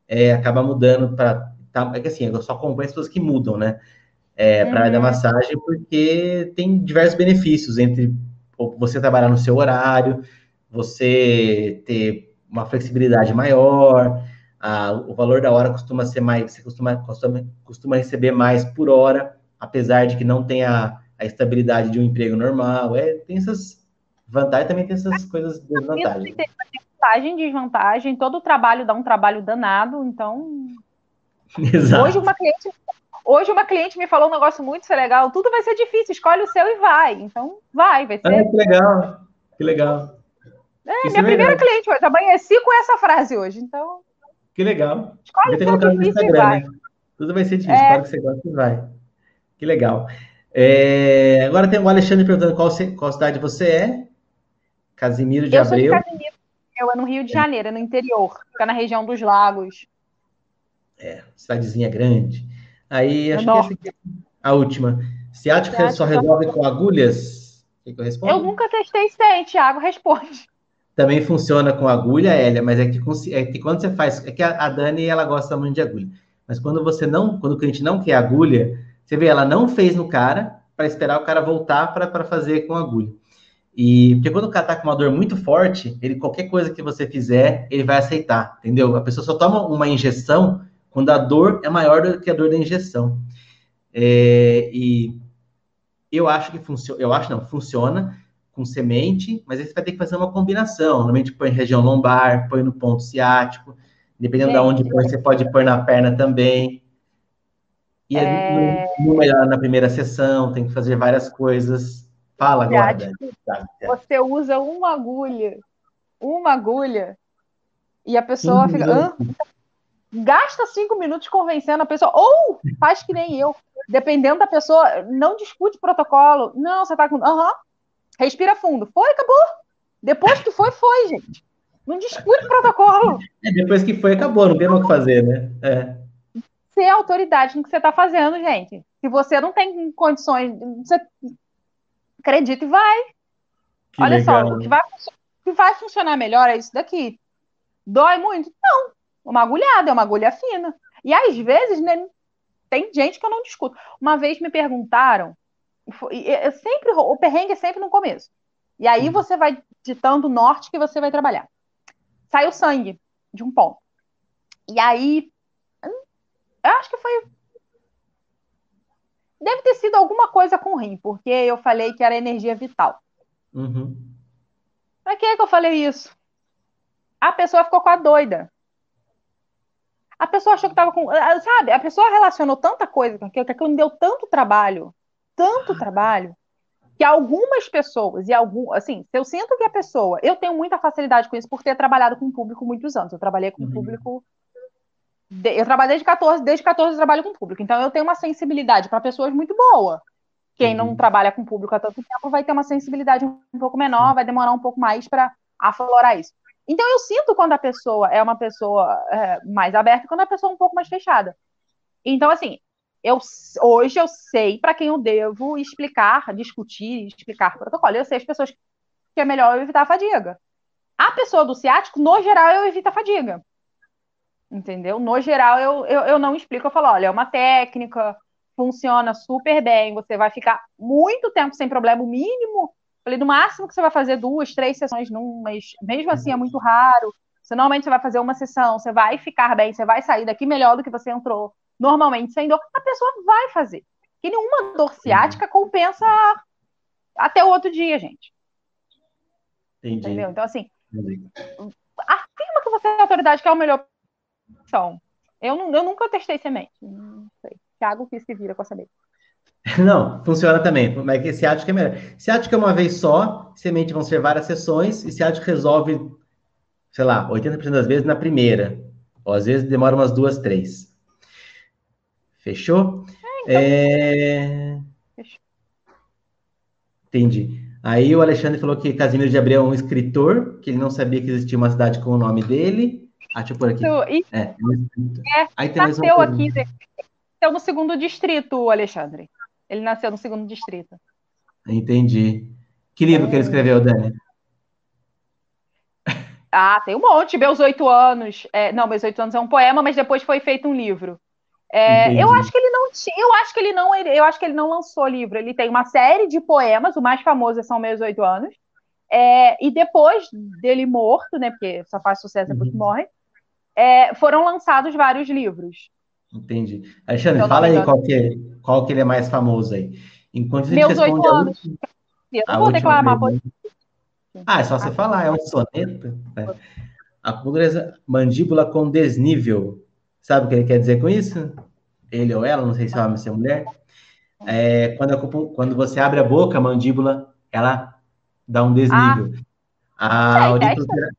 é, acaba mudando para. Tá, é que assim, eu só acompanho as pessoas que mudam, né? É, para a área da uhum. massagem, porque tem diversos benefícios entre você trabalhar no seu horário, você ter uma flexibilidade maior, a, o valor da hora costuma ser mais, você costuma, costuma, costuma receber mais por hora, apesar de que não tenha a estabilidade de um emprego normal. É, tem essas vantagens, também tem essas coisas desvantagens. Tem vantagem, desvantagem, todo trabalho dá um trabalho danado, então. Exato. Hoje uma cliente, hoje uma cliente me falou um negócio muito legal, tudo vai ser difícil, escolhe o seu e vai. Então, vai, vai ser. Ah, que legal, que legal. É, Isso minha é primeira cliente hoje, amanheci com essa frase hoje, então. Que legal. Escolhe o seu difícil e vai. Né? Tudo vai ser difícil, é... claro que você gosta e vai. Que legal. É, agora tem o Alexandre perguntando qual, qual cidade você é. Casimiro de eu Abreu. Sou de Casimiro, eu é no Rio de Janeiro, é no interior, fica na região dos lagos. É, cidadezinha grande. Aí, acho Enorme. que essa aqui é a última. Ciático que só resolve com agulhas? Que, que eu? Eu nunca testei isso aí, Thiago, responde. Também funciona com agulha, Hélia, mas é que, é que quando você faz. É que a, a Dani ela gosta muito de agulha. Mas quando você não. Quando o cliente não quer agulha, você vê, ela não fez no cara para esperar o cara voltar para fazer com agulha. E porque quando o cara tá com uma dor muito forte, ele qualquer coisa que você fizer, ele vai aceitar, entendeu? A pessoa só toma uma injeção quando a dor é maior do que a dor da injeção. É, e eu acho que funciona, eu acho não, funciona com semente, mas aí você vai ter que fazer uma combinação. Normalmente põe em região lombar, põe no ponto ciático, dependendo de onde põe, você pode pôr na perna também. E é... não, melhor na primeira sessão, tem que fazer várias coisas. Fala agora. Você usa uma agulha, uma agulha, e a pessoa fica. Gasta cinco minutos convencendo a pessoa, ou faz que nem eu. Dependendo da pessoa, não discute protocolo. Não, você tá com. Aham. Uhum. Respira fundo. Foi, acabou. Depois que foi, foi, gente. Não discute protocolo. É, depois que foi, acabou, não tem mais o que fazer, né? É ser autoridade no que você está fazendo, gente. Se você não tem condições, você acredita e vai. Que Olha legal. só, o que vai, o que vai funcionar melhor é isso daqui. Dói muito? Não. Uma agulhada, é uma agulha fina. E às vezes, né, tem gente que eu não discuto. Uma vez me perguntaram, eu sempre, o perrengue é sempre no começo. E aí uhum. você vai ditando o norte que você vai trabalhar. Saiu sangue de um ponto. E aí, eu acho que foi. Deve ter sido alguma coisa com o rim, porque eu falei que era energia vital. Uhum. Pra que, que eu falei isso? A pessoa ficou com a doida. A pessoa achou que estava com. Sabe, a pessoa relacionou tanta coisa com aquilo, que aquilo me deu tanto trabalho, tanto trabalho, que algumas pessoas, e algum, assim, eu sinto que a pessoa, eu tenho muita facilidade com isso por ter trabalhado com público muitos anos. Eu trabalhei com uhum. público. De, eu trabalhei desde 14, desde 14 eu trabalho com público. Então eu tenho uma sensibilidade para pessoas muito boa. Quem uhum. não trabalha com público há tanto tempo vai ter uma sensibilidade um pouco menor, vai demorar um pouco mais para aflorar isso. Então eu sinto quando a pessoa é uma pessoa é, mais aberta e quando a pessoa é um pouco mais fechada. Então, assim, eu, hoje eu sei para quem eu devo explicar, discutir, explicar protocolo. Eu sei as pessoas que é melhor eu evitar a fadiga. A pessoa do ciático, no geral, eu evito a fadiga. Entendeu? No geral, eu, eu, eu não explico, eu falo, olha, é uma técnica, funciona super bem, você vai ficar muito tempo sem problema, o mínimo Falei, no máximo que você vai fazer duas, três sessões num, mas mesmo assim é muito raro. Você normalmente você vai fazer uma sessão, você vai ficar bem, você vai sair daqui melhor do que você entrou. Normalmente sem dor, a pessoa vai fazer. Que nenhuma dor ciática compensa até o outro dia, gente. Entendi. Entendeu? Então, assim, Entendi. afirma que você é a autoridade que é a melhor opção. Eu, eu nunca testei semente. Não sei. Thiago quis se vira com essa semente. Não, funciona também, mas que ciático é melhor. Ciático é uma vez só, semente vão ser várias sessões, e ciático resolve, sei lá, 80% das vezes na primeira. Ou às vezes demora umas duas, três. Fechou? É, então... é... Entendi. Aí o Alexandre falou que Casimiro de Abreu é um escritor, que ele não sabia que existia uma cidade com o nome dele. Ah, deixa eu pôr aqui. É, é, é Aí tem nasceu aqui, nasceu no segundo distrito, Alexandre. Ele nasceu no segundo distrito. Entendi. Que livro é... que ele escreveu, Dani? Ah, tem um monte. Meus oito anos. É, não, meus oito anos é um poema, mas depois foi feito um livro. É, eu acho que ele não tinha, eu acho que ele não, eu acho que ele não lançou livro. Ele tem uma série de poemas, o mais famoso são meus oito anos. É, e depois dele morto, né? Porque só faz sucesso depois uhum. que morre, é, foram lançados vários livros. Entendi. Alexandre, fala aí qual que, é, qual que ele é mais famoso aí. Enquanto a gente Meus oito anos. Eu não vou declamar Ah, é só você ah, falar, é um soneto. Né? A pulga mandíbula com desnível. Sabe o que ele quer dizer com isso? Ele ou ela, não sei se é homem ou se é mulher. É, quando, quando você abre a boca, a mandíbula, ela dá um desnível. Ah, a, auriculoterapia,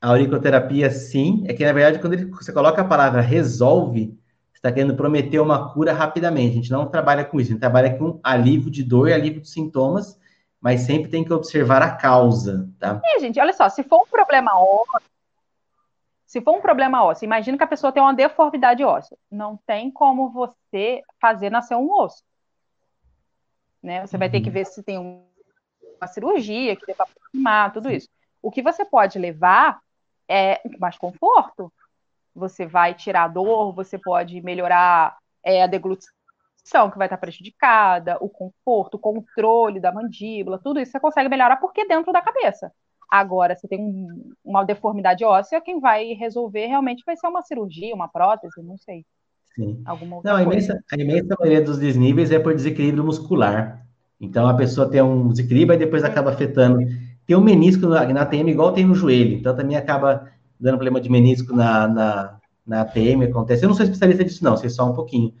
a auriculoterapia, sim, é que na verdade, quando ele, você coloca a palavra resolve, está querendo prometer uma cura rapidamente. A gente não trabalha com isso, a gente trabalha com alívio de dor e alívio de sintomas, mas sempre tem que observar a causa, tá? É, gente, olha só, se for um problema ósseo, se for um problema ósseo, imagina que a pessoa tem uma deformidade óssea. Não tem como você fazer nascer um osso. Né? Você vai ter que uhum. ver se tem uma cirurgia que dê para aproximar, tudo isso. O que você pode levar é mais conforto, você vai tirar a dor, você pode melhorar é, a deglutição, que vai estar prejudicada, o conforto, o controle da mandíbula, tudo isso você consegue melhorar porque dentro da cabeça. Agora, se tem um, uma deformidade óssea, quem vai resolver realmente vai ser uma cirurgia, uma prótese, não sei. Sim. Alguma outra não, a imensa, a imensa maioria dos desníveis é por desequilíbrio muscular. Então, a pessoa tem um desequilíbrio e depois acaba afetando. Tem um menisco na, na TM igual tem no joelho, então também acaba dando problema de menisco na, na, na ATM, acontece. Eu não sou especialista disso, não, sei só um pouquinho.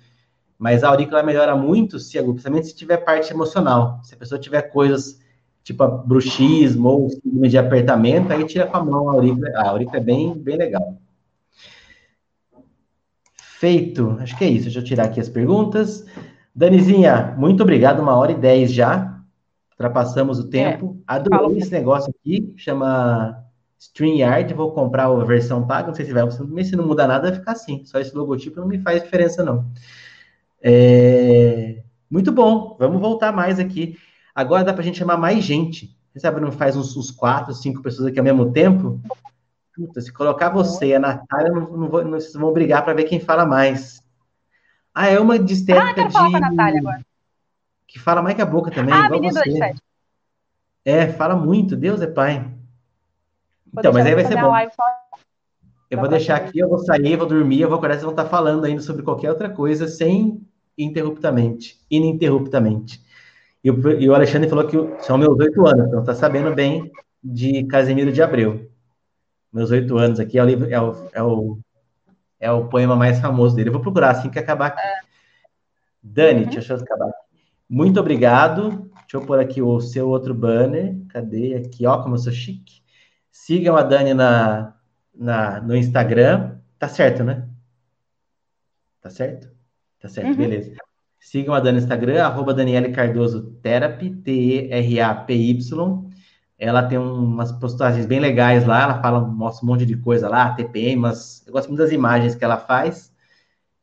Mas a aurícula melhora muito, se, principalmente se tiver parte emocional. Se a pessoa tiver coisas tipo bruxismo ou síndrome de apertamento, aí tira com a mão a aurícula. A aurícula é bem, bem legal. Feito. Acho que é isso. Deixa eu tirar aqui as perguntas. Danizinha, muito obrigado. Uma hora e dez já. Ultrapassamos o tempo. É, Adorei esse negócio aqui. Chama StreamYard, vou comprar a versão paga, não sei se vai, mas se não mudar nada, vai ficar assim. Só esse logotipo não me faz diferença, não. É... Muito bom, vamos voltar mais aqui. Agora dá para a gente chamar mais gente. Você sabe, não faz uns, uns, quatro, cinco pessoas aqui ao mesmo tempo? Puta, se colocar você e a Natália, não, não, vou, não vocês vão brigar para ver quem fala mais. Ah, é uma estética Ah, de... falar com a Natália agora. Que fala mais que a boca também, Ah, igual você. É, fala muito, Deus é pai. Vou Então, mas aí vai ser bom. Eu vou deixar aqui, eu vou sair, eu vou dormir, eu vou acordar, vocês vão estar falando ainda sobre qualquer outra coisa, sem interruptamente, ininterruptamente. E o, e o Alexandre falou que são meus oito anos, então tá sabendo bem de Casimiro de Abreu. Meus oito anos aqui é o, livro, é, o, é, o, é o poema mais famoso dele. Eu vou procurar assim que acabar aqui. Dani, Uhum. deixa eu acabar aqui. Muito obrigado. Deixa eu pôr aqui o seu outro banner. Cadê? Aqui, ó, como eu sou chique. Sigam a Dani na, na, no Instagram. Tá certo, né? Tá certo? Tá certo, Uhum. beleza. Sigam a Dani no Instagram, arroba Daniele Cardoso Therapy, T-E-R-A-P-Y. Ela tem umas postagens bem legais lá, ela fala, mostra um monte de coisa lá, TPM, mas eu gosto muito das imagens que ela faz.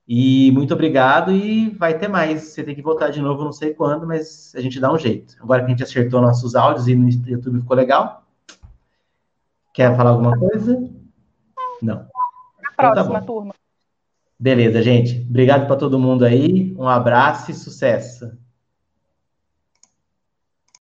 E muito obrigado, e vai ter mais. Você tem que voltar de novo, não sei quando, mas a gente dá um jeito. Agora que a gente acertou nossos áudios e no YouTube ficou legal. Quer falar alguma coisa? Não. Na Então tá próxima turma. Beleza, gente. Obrigado para todo mundo aí. Um abraço e sucesso.